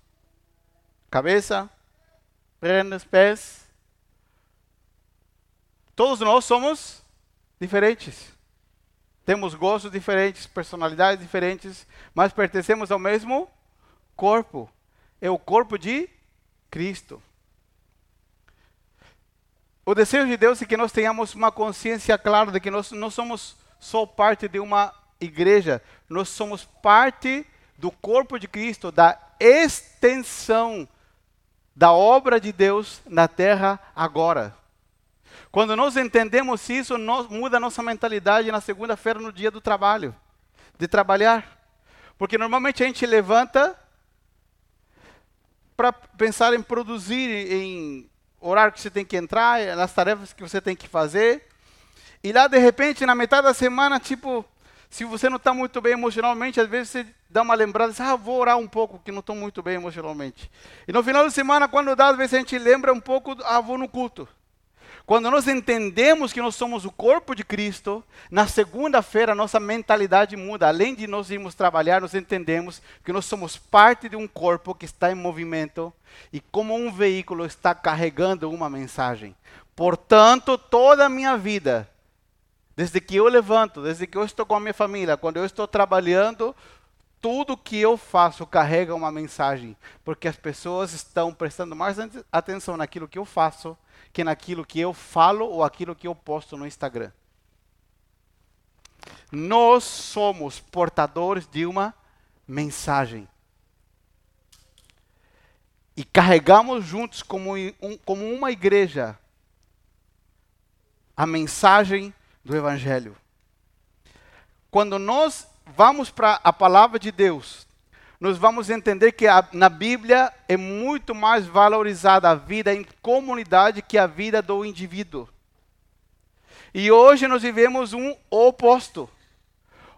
cabeça, pernas, pés, todos nós somos diferentes. Temos gostos diferentes, personalidades diferentes, mas pertencemos ao mesmo corpo. É o corpo de Cristo. O desejo de Deus é que nós tenhamos uma consciência clara de que nós não somos só parte de uma igreja, nós somos parte do corpo de Cristo, da extensão da obra de Deus na terra agora. Quando nós entendemos isso, nós, muda a nossa mentalidade na segunda-feira, no dia do trabalho, de trabalhar. Porque normalmente a gente levanta para pensar em produzir, em horário que você tem que entrar, nas tarefas que você tem que fazer. E lá, de repente, na metade da semana, tipo, se você não está muito bem emocionalmente, às vezes você dá uma lembrada, ah, vou orar um pouco, que não estou muito bem emocionalmente. E no final da semana, quando dá, às vezes a gente lembra um pouco, ah, vou no culto. Quando nós entendemos que nós somos o corpo de Cristo, na segunda-feira nossa mentalidade muda. Além de nós irmos trabalhar, nós entendemos que nós somos parte de um corpo que está em movimento e como um veículo está carregando uma mensagem. Portanto, toda a minha vida, desde que eu levanto, desde que eu estou com a minha família, quando eu estou trabalhando, tudo que eu faço carrega uma mensagem, porque as pessoas estão prestando mais atenção naquilo que eu faço que naquilo que eu falo ou aquilo que eu posto no Instagram. Nós somos portadores de uma mensagem. E carregamos juntos, como, um, como uma igreja, a mensagem do Evangelho. Quando nós vamos para a palavra de Deus, nós vamos entender que a, na Bíblia é muito mais valorizada a vida em comunidade que a vida do indivíduo. E hoje nós vivemos um oposto.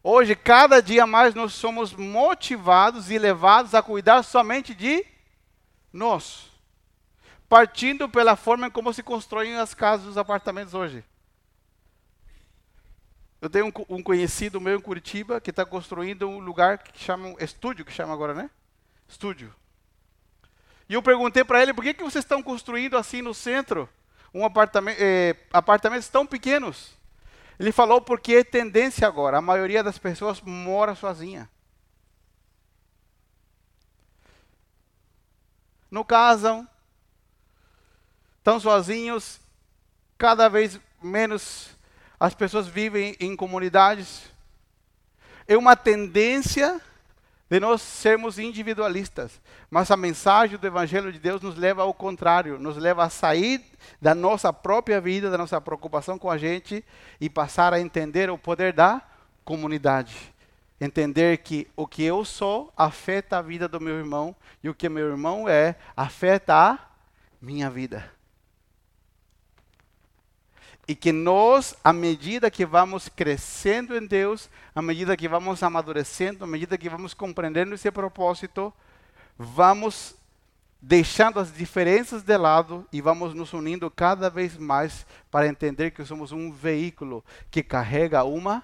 Hoje, cada dia mais, nós somos motivados e levados a cuidar somente de nós. Partindo pela forma como se constroem as casas, os apartamentos hoje. Eu tenho um, um conhecido meu em Curitiba que está construindo um lugar que chama estúdio, que chama agora, né? Estúdio. E eu perguntei para ele por que, que vocês estão construindo assim no centro um apartamento, eh, apartamentos tão pequenos. Ele falou porque é tendência agora. A maioria das pessoas mora sozinha. Não casam, estão sozinhos, cada vez menos as pessoas vivem em comunidades. É uma tendência de nós sermos individualistas. Mas a mensagem do Evangelho de Deus nos leva ao contrário, nos leva a sair da nossa própria vida, da nossa preocupação com a gente e passar a entender o poder da comunidade. Entender que o que eu sou afeta a vida do meu irmão e o que meu irmão é afeta a minha vida. E que nós, à medida que vamos crescendo em Deus, à medida que vamos amadurecendo, à medida que vamos compreendendo esse propósito, vamos deixando as diferenças de lado e vamos nos unindo cada vez mais para entender que somos um veículo que carrega uma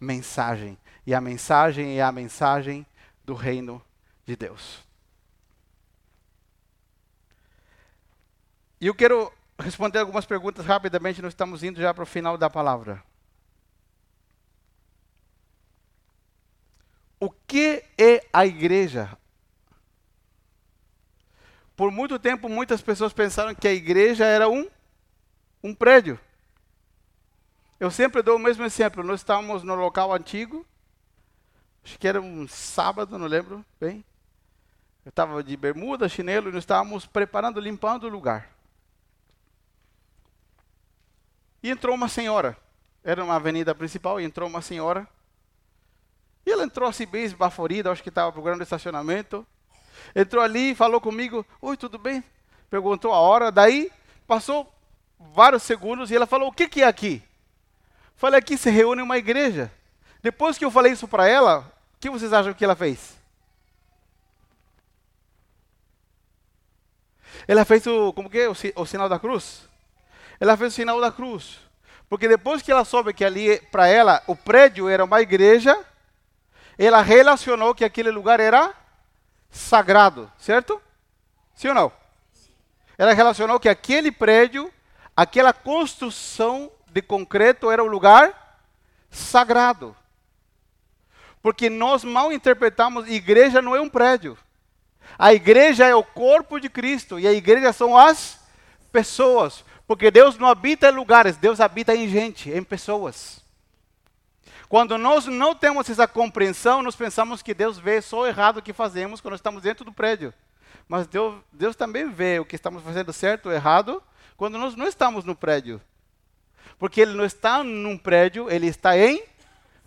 mensagem. E a mensagem é a mensagem do reino de Deus. E eu quero responder algumas perguntas rapidamente, nós estamos indo já para o final da palavra. O que é a igreja? Por muito tempo, muitas pessoas pensaram que a igreja era um, um prédio. Eu sempre dou o mesmo exemplo. Nós estávamos no local antigo, acho que era um sábado, não lembro bem. Eu estava de bermuda, chinelo, e nós estávamos preparando, limpando o lugar. E entrou uma senhora. Era uma avenida principal e entrou uma senhora. E ela entrou assim bem esbaforida, acho que estava procurando estacionamento. Entrou ali, falou comigo, oi, tudo bem? Perguntou a hora, daí passou vários segundos e ela falou, o que, que é aqui? Falei, aqui se reúne uma igreja. Depois que eu falei isso para ela, o que vocês acham que ela fez? Ela fez o, como que é, o, o sinal da cruz? Ela fez o sinal da cruz. Porque depois que ela soube que ali, para ela, o prédio era uma igreja, ela relacionou que aquele lugar era sagrado, certo? Sim ou não? Ela relacionou que aquele prédio, aquela construção de concreto era o lugar sagrado. Porque nós mal interpretamos, igreja não é um prédio. A igreja é o corpo de Cristo e a igreja são as pessoas. Porque Deus não habita em lugares, Deus habita em gente, em pessoas. Quando nós não temos essa compreensão, nós pensamos que Deus vê só o errado que fazemos quando estamos dentro do prédio. Mas Deus, Deus também vê o que estamos fazendo certo ou errado quando nós não estamos no prédio. Porque Ele não está num prédio, Ele está em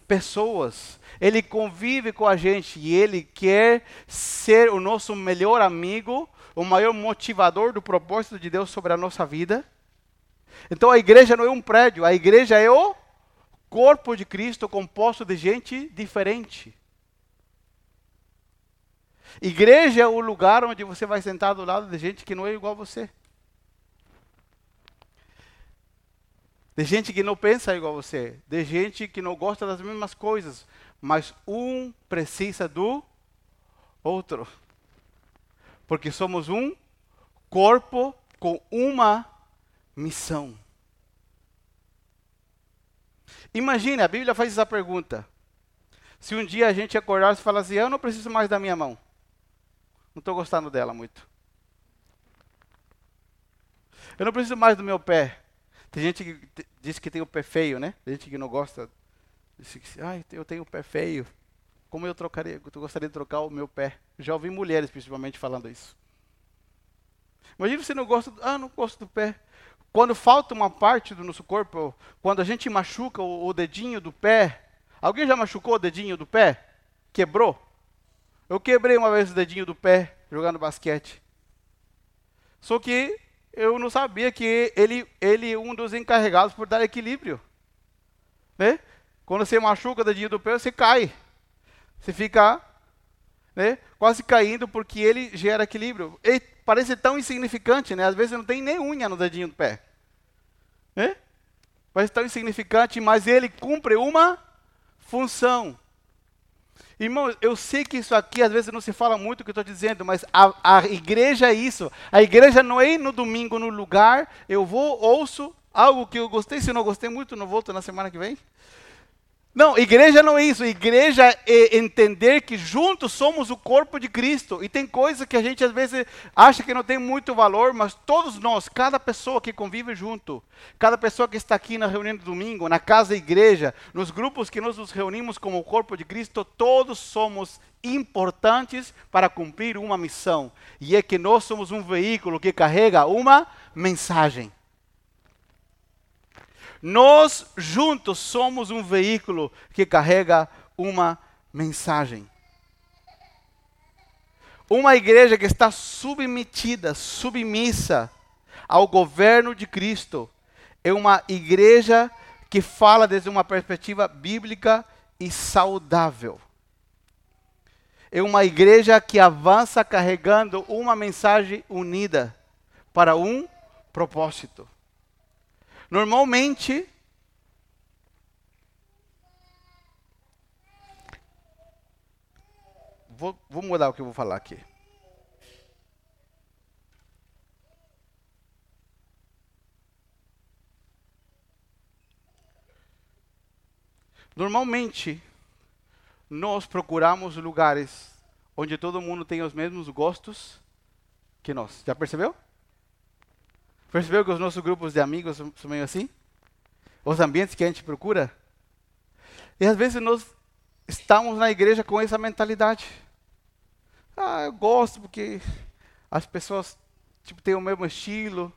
pessoas. Ele convive com a gente e Ele quer ser o nosso melhor amigo, o maior motivador do propósito de Deus sobre a nossa vida. Então a igreja não é um prédio, a igreja é o corpo de Cristo composto de gente diferente. Igreja é o lugar onde você vai sentar do lado de gente que não é igual a você. De gente que não pensa igual a você. De gente que não gosta das mesmas coisas. Mas um precisa do outro. Porque somos um corpo com uma missão. Imagine, a Bíblia faz essa pergunta. Se um dia a gente acordar e falar assim, eu não preciso mais da minha mão. Não estou gostando dela muito. Eu não preciso mais do meu pé. Tem gente que diz que tem o pé feio, né? Tem gente que não gosta. Diz que, ai, eu tenho o pé feio. Como eu trocaria, eu gostaria de trocar o meu pé. Já ouvi mulheres principalmente falando isso. Imagina você não gosta, ah, não gosto do pé. Quando falta uma parte do nosso corpo, quando a gente machuca o, dedinho do pé, alguém já machucou o dedinho do pé? Quebrou? Eu quebrei uma vez o dedinho do pé jogando basquete. Só que eu não sabia que ele, ele é um dos encarregados por dar equilíbrio. Né? Quando você machuca o dedinho do pé, você cai. Você fica né, quase caindo porque ele gera equilíbrio. E parece tão insignificante, né? Às vezes não tem nem unha no dedinho do pé. Né? Parece tão insignificante, mas ele cumpre uma função. Irmãos, eu sei que isso aqui às vezes não se fala muito o que eu estou dizendo, mas a, a, igreja é isso. A igreja não é ir no domingo no lugar, eu vou, ouço algo que eu gostei, se não gostei muito, não volto na semana que vem. Não, igreja não é isso. Igreja é entender que juntos somos o corpo de Cristo. E tem coisas que a gente às vezes acha que não tem muito valor, mas todos nós, cada pessoa que convive junto, cada pessoa que está aqui na reunião do domingo, na casa igreja, nos grupos que nós nos reunimos como o corpo de Cristo, todos somos importantes para cumprir uma missão. E é que nós somos um veículo que carrega uma mensagem. Nós juntos somos um veículo que carrega uma mensagem. Uma igreja que está submetida, submissa ao governo de Cristo, é uma igreja que fala desde uma perspectiva bíblica e saudável. É uma igreja que avança carregando uma mensagem unida para um propósito. Normalmente, vou, vou mudar o que eu vou falar aqui. Normalmente, nós procuramos lugares onde todo mundo tem os mesmos gostos que nós. Já percebeu? Percebeu que os nossos grupos de amigos são meio assim? Os ambientes que a gente procura? E às vezes nós estamos na igreja com essa mentalidade. Ah, eu gosto porque as pessoas tipo, têm o mesmo estilo.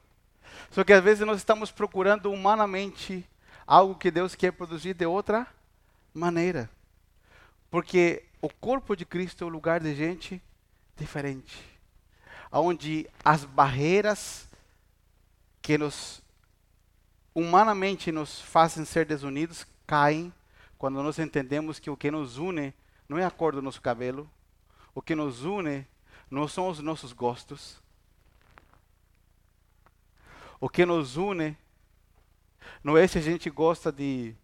Só que às vezes nós estamos procurando humanamente algo que Deus quer produzir de outra maneira. Porque o corpo de Cristo é um lugar de gente diferente. Onde as barreiras que nos humanamente nos fazem ser desunidos caem quando nós entendemos que o que nos une não é a cor do nosso cabelo, o que nos une não são os nossos gostos. O que nos une não é se a gente gosta de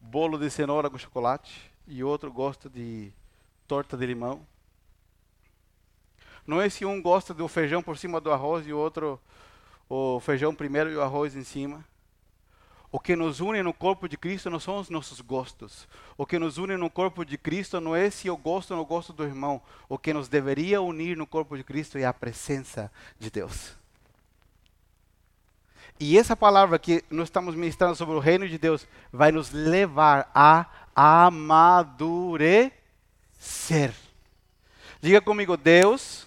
bolo de cenoura com chocolate e outro gosta de torta de limão. Não é se um gosta do feijão por cima do arroz e o outro o feijão primeiro e o arroz em cima. O que nos une no corpo de Cristo não são os nossos gostos. O que nos une no corpo de Cristo não é se eu gosto ou não gosto do irmão. O que nos deveria unir no corpo de Cristo é a presença de Deus. E essa palavra que nós estamos ministrando sobre o reino de Deus vai nos levar a amadurecer. Diga comigo, Deus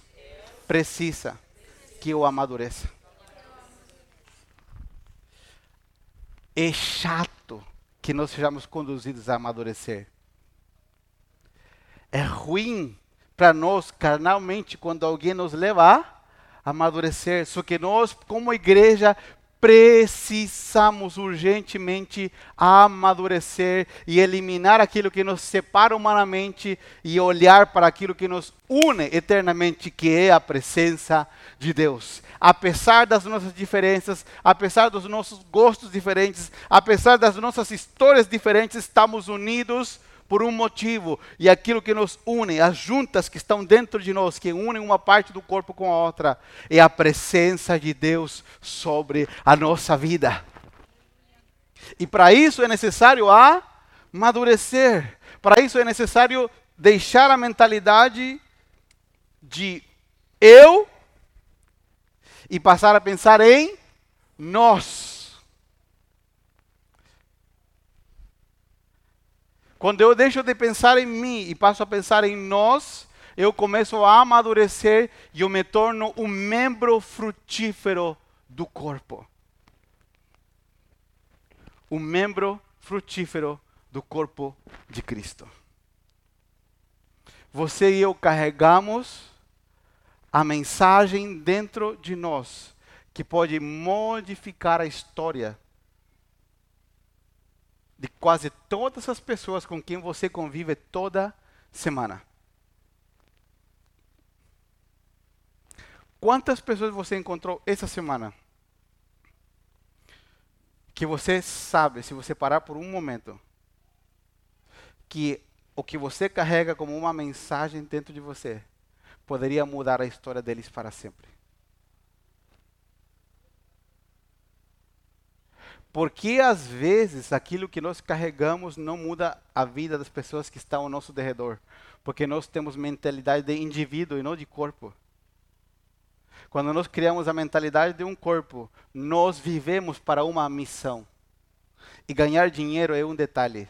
precisa que eu amadureça. É chato que nós sejamos conduzidos a amadurecer. É ruim para nós, carnalmente, quando alguém nos leva a amadurecer. Só que nós, como igreja, precisamos urgentemente amadurecer e eliminar aquilo que nos separa humanamente e olhar para aquilo que nos une eternamente, que é a presença de Deus. Apesar das nossas diferenças, apesar dos nossos gostos diferentes, apesar das nossas histórias diferentes, estamos unidos por um motivo, e aquilo que nos une, as juntas que estão dentro de nós, que unem uma parte do corpo com a outra, é a presença de Deus sobre a nossa vida. E para isso é necessário amadurecer, para isso é necessário deixar a mentalidade de eu e passar a pensar em nós. Quando eu deixo de pensar em mim e passo a pensar em nós, eu começo a amadurecer e eu me torno um membro frutífero do corpo. Um membro frutífero do corpo de Cristo. Você e eu carregamos a mensagem dentro de nós que pode modificar a história de quase todas as pessoas com quem você convive toda semana. Quantas pessoas você encontrou essa semana? Que você sabe, se você parar por um momento, que o que você carrega como uma mensagem dentro de você poderia mudar a história deles para sempre. Porque às vezes aquilo que nós carregamos não muda a vida das pessoas que estão ao nosso derredor. Porque nós temos mentalidade de indivíduo e não de corpo. Quando nós criamos a mentalidade de um corpo, nós vivemos para uma missão. E ganhar dinheiro é um detalhe.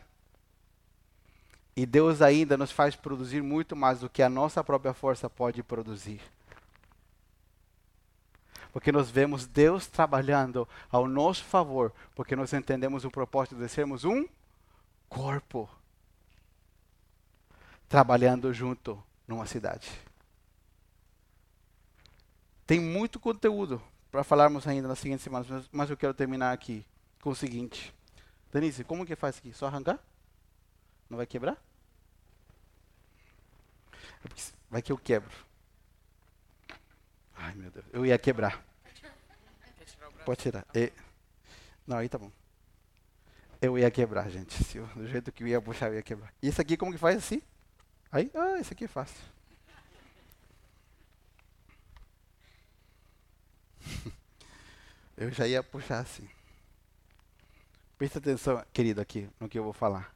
E Deus ainda nos faz produzir muito mais do que a nossa própria força pode produzir porque nós vemos Deus trabalhando ao nosso favor, porque nós entendemos o propósito de sermos um corpo. trabalhando junto numa cidade. Tem muito conteúdo para falarmos ainda nas seguintes semanas, mas eu quero terminar aqui com o seguinte. Denise, como que faz aqui? Só arrancar? Não vai quebrar? Vai que eu quebro. Ai, meu Deus. Eu ia quebrar. Pode tirar. E... Não, aí tá bom. Eu ia quebrar, gente. Eu, do jeito que eu ia puxar, eu ia quebrar. E isso aqui, como que faz assim? Aí, ah, isso aqui é fácil. eu já ia puxar assim. Presta atenção, querido, aqui no que eu vou falar.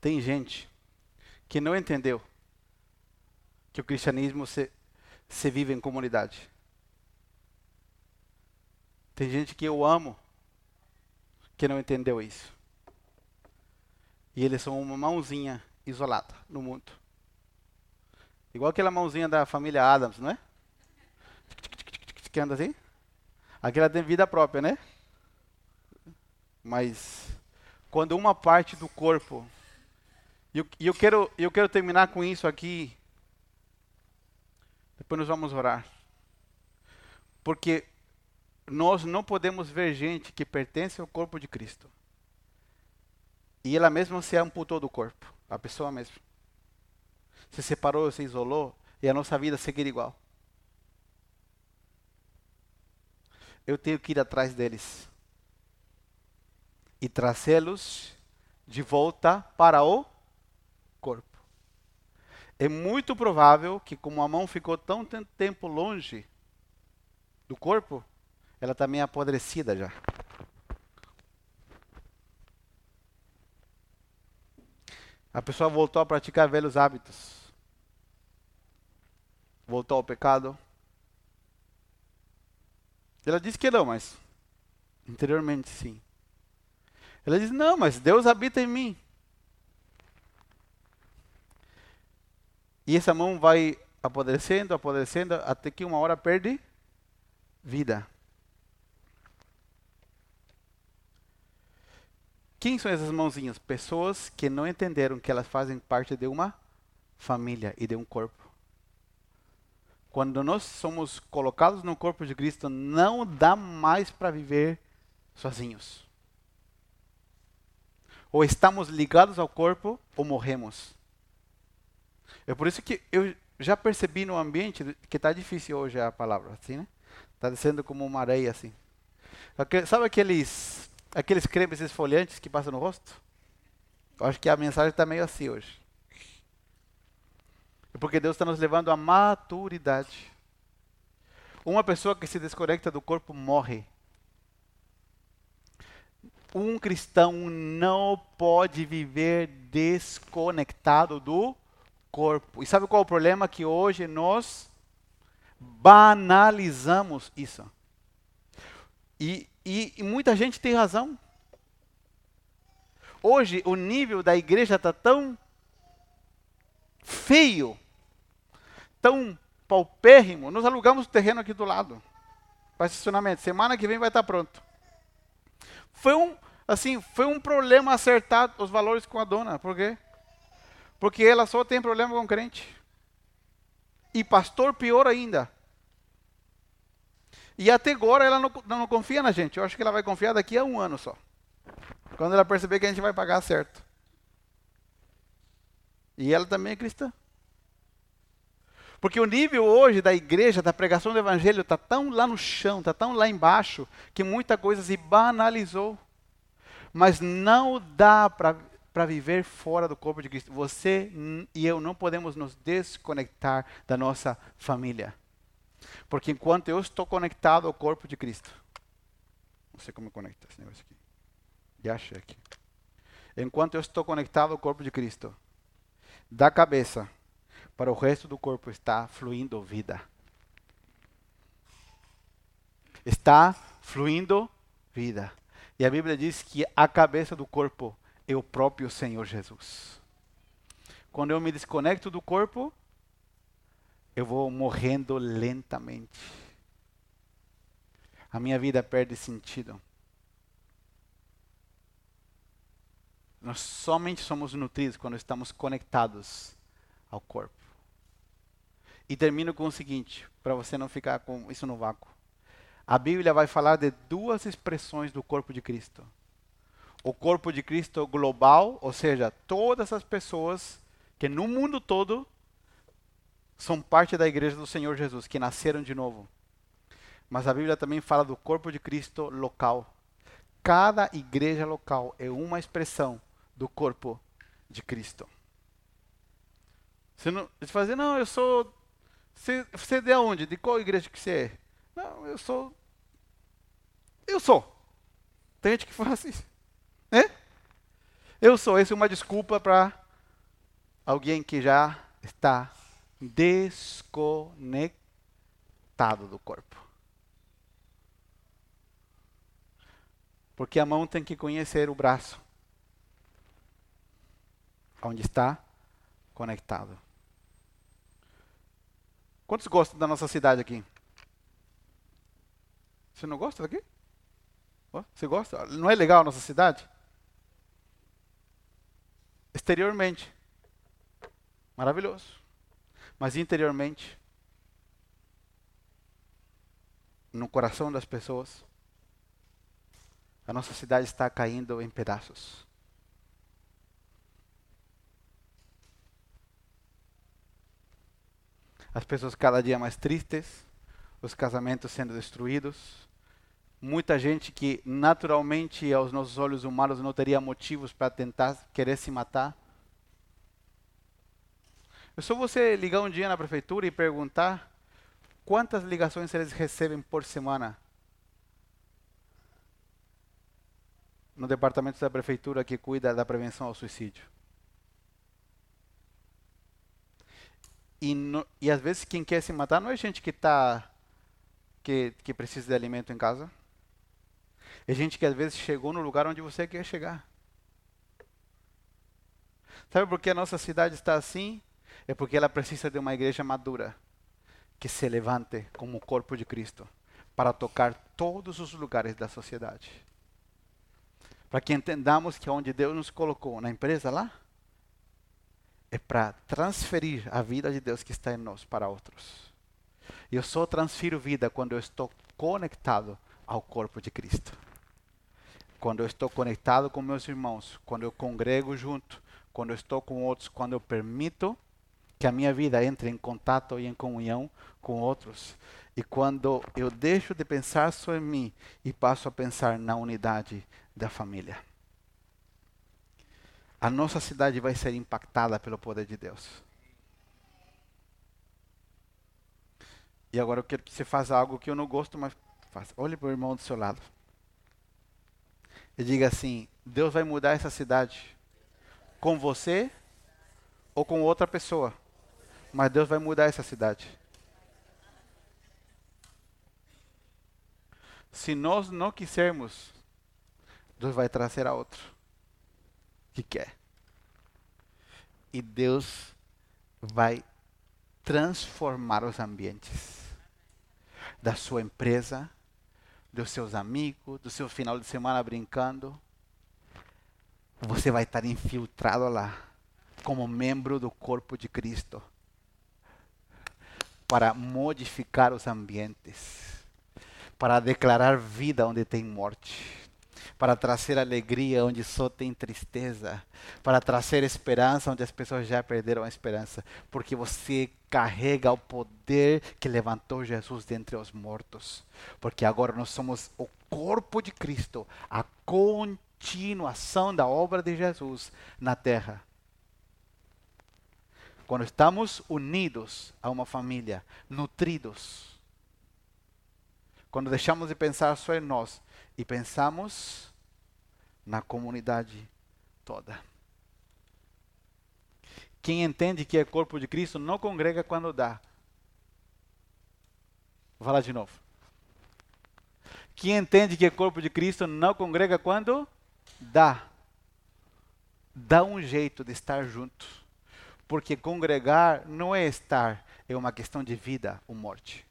Tem gente que não entendeu que o cristianismo se, se vive em comunidade. Tem gente que eu amo que não entendeu isso. E eles são uma mãozinha isolada no mundo. Igual aquela mãozinha da família Adams, não é? Que anda assim? Aquela tem vida própria, né? Mas quando uma parte do corpo e eu, eu, quero, eu quero terminar com isso aqui. Depois nós vamos orar. Porque nós não podemos ver gente que pertence ao corpo de Cristo. E ela mesma se amputou do corpo. A pessoa mesma. Se separou, se isolou. E a nossa vida seguir igual. Eu tenho que ir atrás deles. E trazê-los de volta para o corpo. É muito provável que, como a mão ficou tão tempo longe do corpo, ela também é apodrecida já. A pessoa voltou a praticar velhos hábitos. Voltou ao pecado. Ela disse que não, mas interiormente sim. Ela diz: Não, mas Deus habita em mim. E essa mão vai apodrecendo, apodrecendo, até que uma hora perde vida. Quem são essas mãozinhas? Pessoas que não entenderam que elas fazem parte de uma família e de um corpo. Quando nós somos colocados no corpo de Cristo, não dá mais para viver sozinhos. Ou estamos ligados ao corpo ou morremos. É por isso que eu já percebi no ambiente que está difícil hoje a palavra, assim, né? Está descendo como uma areia, assim. Sabe aqueles, aqueles cremes esfoliantes que passam no rosto? Eu acho que a mensagem está meio assim hoje. É porque Deus está nos levando à maturidade. Uma pessoa que se desconecta do corpo morre. Um cristão não pode viver desconectado do corpo. E sabe qual é o problema? Que hoje nós banalizamos isso. E, e, e muita gente tem razão. Hoje o nível da igreja está tão feio, tão paupérrimo. Nós alugamos o terreno aqui do lado para estacionamento. Semana que vem vai estar pronto. Foi um, assim, foi um problema acertar os valores com a dona. Por quê? Porque ela só tem problema com crente. E pastor, pior ainda. E até agora ela não, não confia na gente. Eu acho que ela vai confiar daqui a um ano só. Quando ela perceber que a gente vai pagar certo. E ela também é cristã. Porque o nível hoje da igreja, da pregação do evangelho, está tão lá no chão, está tão lá embaixo, que muita coisa se banalizou. Mas não dá para para viver fora do corpo de Cristo. Você e eu não podemos nos desconectar da nossa família. Porque enquanto eu estou conectado ao corpo de Cristo, não sei como conectar esse negócio aqui. Já achei aqui. Enquanto eu estou conectado ao corpo de Cristo, da cabeça para o resto do corpo está fluindo vida. Está fluindo vida. E a Bíblia diz que a cabeça do corpo é o próprio Senhor Jesus. Quando eu me desconecto do corpo, eu vou morrendo lentamente. A minha vida perde sentido. Nós somente somos nutridos quando estamos conectados ao corpo. E termino com o seguinte, para você não ficar com isso no vácuo. A Bíblia vai falar de duas expressões do corpo de Cristo. O corpo de Cristo global, ou seja, todas as pessoas que no mundo todo são parte da igreja do Senhor Jesus, que nasceram de novo. Mas a Bíblia também fala do corpo de Cristo local. Cada igreja local é uma expressão do corpo de Cristo. Você não você fala não, eu sou. Você, você é de onde? De qual igreja que você é? Não, eu sou. Eu sou. Tem gente que fala assim. Né? Eu sou. Essa é uma desculpa para alguém que já está desconectado do corpo. Porque a mão tem que conhecer o braço onde está conectado. Quantos gostam da nossa cidade aqui? Você não gosta daqui? Você gosta? Não é legal a nossa cidade? Exteriormente, maravilhoso. Mas interiormente, no coração das pessoas, a nossa cidade está caindo em pedaços. as pessoas cada dia mais tristes, os casamentos sendo destruídos, muita gente que naturalmente aos nossos olhos humanos não teria motivos para tentar querer se matar. É só você ligar um dia na prefeitura e perguntar quantas ligações eles recebem por semana no departamento da prefeitura que cuida da prevenção ao suicídio. E, no, e às vezes quem quer se matar não é gente que tá que, que precisa de alimento em casa. É gente que às vezes chegou no lugar onde você quer chegar. Sabe por que a nossa cidade está assim? É porque ela precisa de uma igreja madura que se levante como o corpo de Cristo para tocar todos os lugares da sociedade. Para que entendamos que onde Deus nos colocou, na empresa lá, é para transferir a vida de Deus que está em nós para outros. Eu só transfiro vida quando eu estou conectado ao corpo de Cristo. Quando eu estou conectado com meus irmãos, quando eu congrego junto, quando eu estou com outros, quando eu permito que a minha vida entre em contato e em comunhão com outros. E quando eu deixo de pensar só em mim e passo a pensar na unidade da família a nossa cidade vai ser impactada pelo poder de Deus. E agora eu quero que você faça algo que eu não gosto, mas faça. Olhe para o irmão do seu lado. E diga assim: Deus vai mudar essa cidade com você ou com outra pessoa. Mas Deus vai mudar essa cidade. Se nós não quisermos, Deus vai trazer a outro que quer. E Deus vai transformar os ambientes da sua empresa, dos seus amigos, do seu final de semana brincando. Você vai estar infiltrado lá, como membro do corpo de Cristo, para modificar os ambientes, para declarar vida onde tem morte para trazer alegria onde só tem tristeza, para trazer esperança onde as pessoas já perderam a esperança, porque você carrega o poder que levantou Jesus dentre os mortos, porque agora nós somos o corpo de Cristo, a continuação da obra de Jesus na terra. Quando estamos unidos a uma família, nutridos, quando deixamos de pensar só em nós e pensamos na comunidade toda. Quem entende que é corpo de Cristo não congrega quando dá. Vou falar de novo. Quem entende que é corpo de Cristo não congrega quando dá. Dá um jeito de estar junto. Porque congregar não é estar, é uma questão de vida ou morte.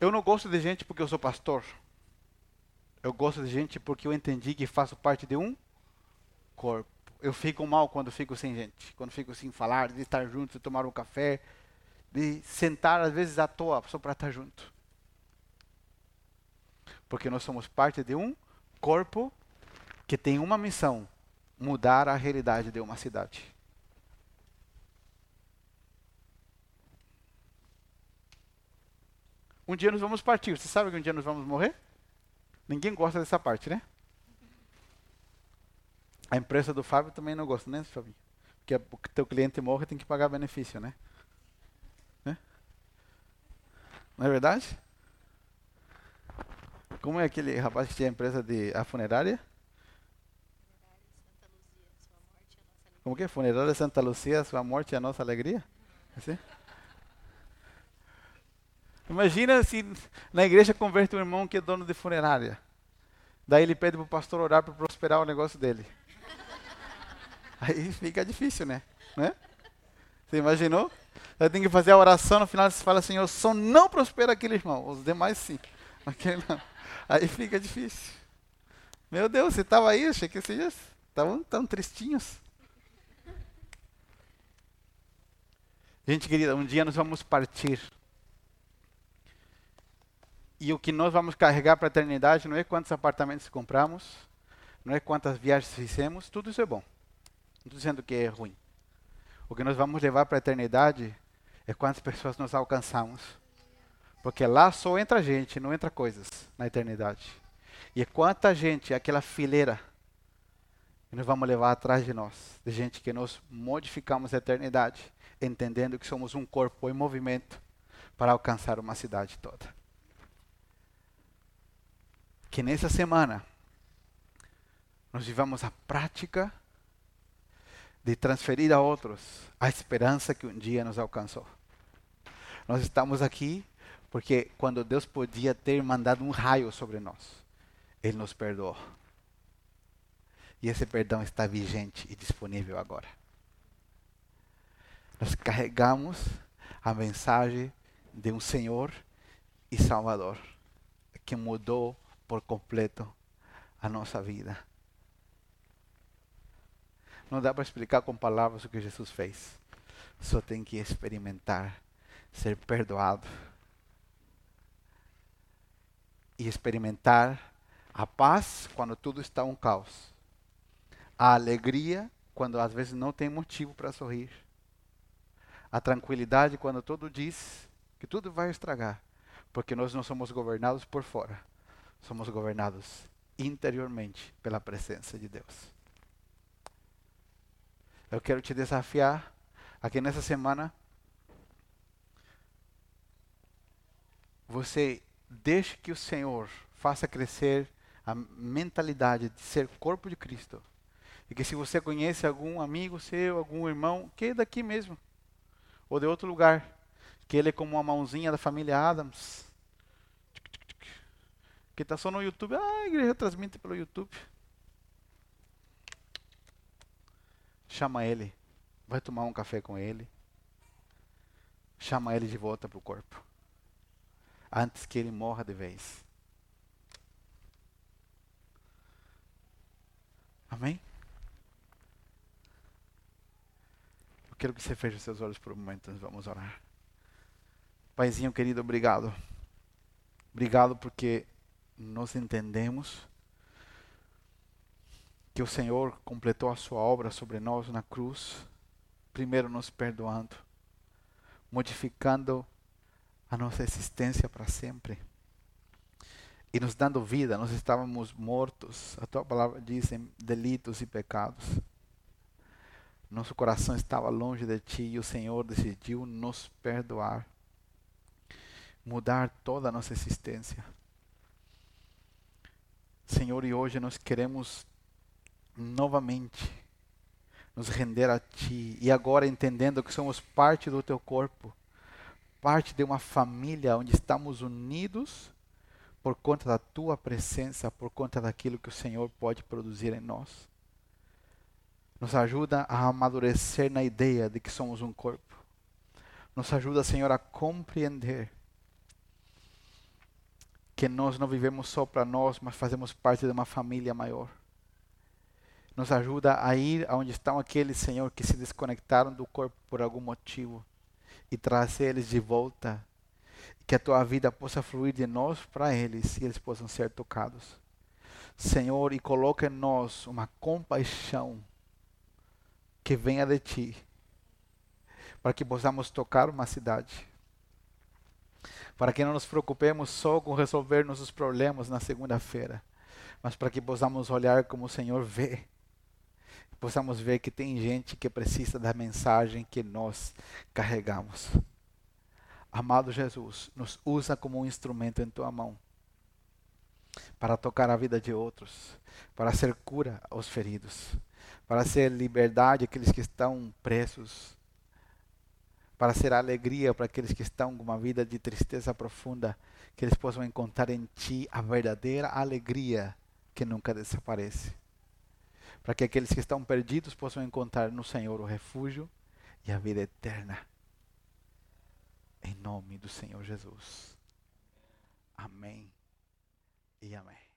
Eu não gosto de gente porque eu sou pastor. Eu gosto de gente porque eu entendi que faço parte de um corpo. Eu fico mal quando fico sem gente, quando fico sem falar, de estar junto, de tomar um café, de sentar às vezes à toa só para estar junto. Porque nós somos parte de um corpo que tem uma missão: mudar a realidade de uma cidade. Um dia nós vamos partir. Você sabe que um dia nós vamos morrer? Ninguém gosta dessa parte, né? A empresa do Fábio também não gosta, né, Fábio? Porque o teu cliente morre tem que pagar benefício, né? né? Não é verdade? Como é aquele rapaz que tinha a empresa de a funerária? Como que é? Funerária Santa Lucia, sua morte é a nossa alegria? Assim? Imagina se na igreja converte um irmão que é dono de funerária. Daí ele pede para o pastor orar para prosperar o negócio dele. Aí fica difícil, né? né? Você imaginou? Aí tem que fazer a oração, no final você fala, Senhor, só não prospera aquele irmão. Os demais sim. Aquele não. Aí fica difícil. Meu Deus, você estava aí? Achei que vocês estavam tão tristinhos. Gente querida, um dia nós vamos partir. E o que nós vamos carregar para a eternidade não é quantos apartamentos compramos, não é quantas viagens fizemos, tudo isso é bom. Não estou dizendo que é ruim. O que nós vamos levar para a eternidade é quantas pessoas nós alcançamos. Porque lá só entra gente, não entra coisas na eternidade. E é quanta gente, aquela fileira, que nós vamos levar atrás de nós, de gente que nós modificamos a eternidade, entendendo que somos um corpo em movimento para alcançar uma cidade toda que nessa semana nós vivamos a prática de transferir a outros a esperança que um dia nos alcançou. Nós estamos aqui porque quando Deus podia ter mandado um raio sobre nós, Ele nos perdoou. E esse perdão está vigente e disponível agora. Nós carregamos a mensagem de um Senhor e Salvador que mudou por completo a nossa vida. Não dá para explicar com palavras o que Jesus fez. Só tem que experimentar, ser perdoado. E experimentar a paz quando tudo está um caos. A alegria quando às vezes não tem motivo para sorrir. A tranquilidade quando tudo diz que tudo vai estragar. Porque nós não somos governados por fora somos governados interiormente pela presença de Deus. Eu quero te desafiar aqui nessa semana. Você deixe que o Senhor faça crescer a mentalidade de ser corpo de Cristo. E que se você conhece algum amigo seu, algum irmão, que é daqui mesmo, ou de outro lugar, que ele é como uma mãozinha da família Adams, que está só no YouTube. Ah, a igreja transmite pelo YouTube. Chama ele. Vai tomar um café com ele. Chama ele de volta para o corpo. Antes que ele morra de vez. Amém? Eu quero que você feche seus olhos por um momento. Nós vamos orar. Paizinho querido, obrigado. Obrigado porque nós entendemos que o Senhor completou a sua obra sobre nós na cruz, primeiro nos perdoando, modificando a nossa existência para sempre e nos dando vida. Nós estávamos mortos, a tua palavra diz, em delitos e pecados. Nosso coração estava longe de ti e o Senhor decidiu nos perdoar, mudar toda a nossa existência. Senhor, e hoje nós queremos novamente nos render a Ti. E agora entendendo que somos parte do Teu corpo, parte de uma família onde estamos unidos por conta da Tua presença, por conta daquilo que o Senhor pode produzir em nós. Nos ajuda a amadurecer na ideia de que somos um corpo. Nos ajuda, Senhor, a compreender que nós não vivemos só para nós, mas fazemos parte de uma família maior. Nos ajuda a ir aonde estão aqueles, Senhor, que se desconectaram do corpo por algum motivo e trazer eles de volta. Que a tua vida possa fluir de nós para eles e eles possam ser tocados. Senhor, e coloca em nós uma compaixão que venha de ti, para que possamos tocar uma cidade para que não nos preocupemos só com resolver nossos problemas na segunda-feira, mas para que possamos olhar como o Senhor vê. Possamos ver que tem gente que precisa da mensagem que nós carregamos. Amado Jesus, nos usa como um instrumento em tua mão para tocar a vida de outros, para ser cura aos feridos, para ser liberdade àqueles que estão presos, para ser alegria para aqueles que estão com uma vida de tristeza profunda, que eles possam encontrar em Ti a verdadeira alegria que nunca desaparece. Para que aqueles que estão perdidos possam encontrar no Senhor o refúgio e a vida eterna. Em nome do Senhor Jesus. Amém e amém.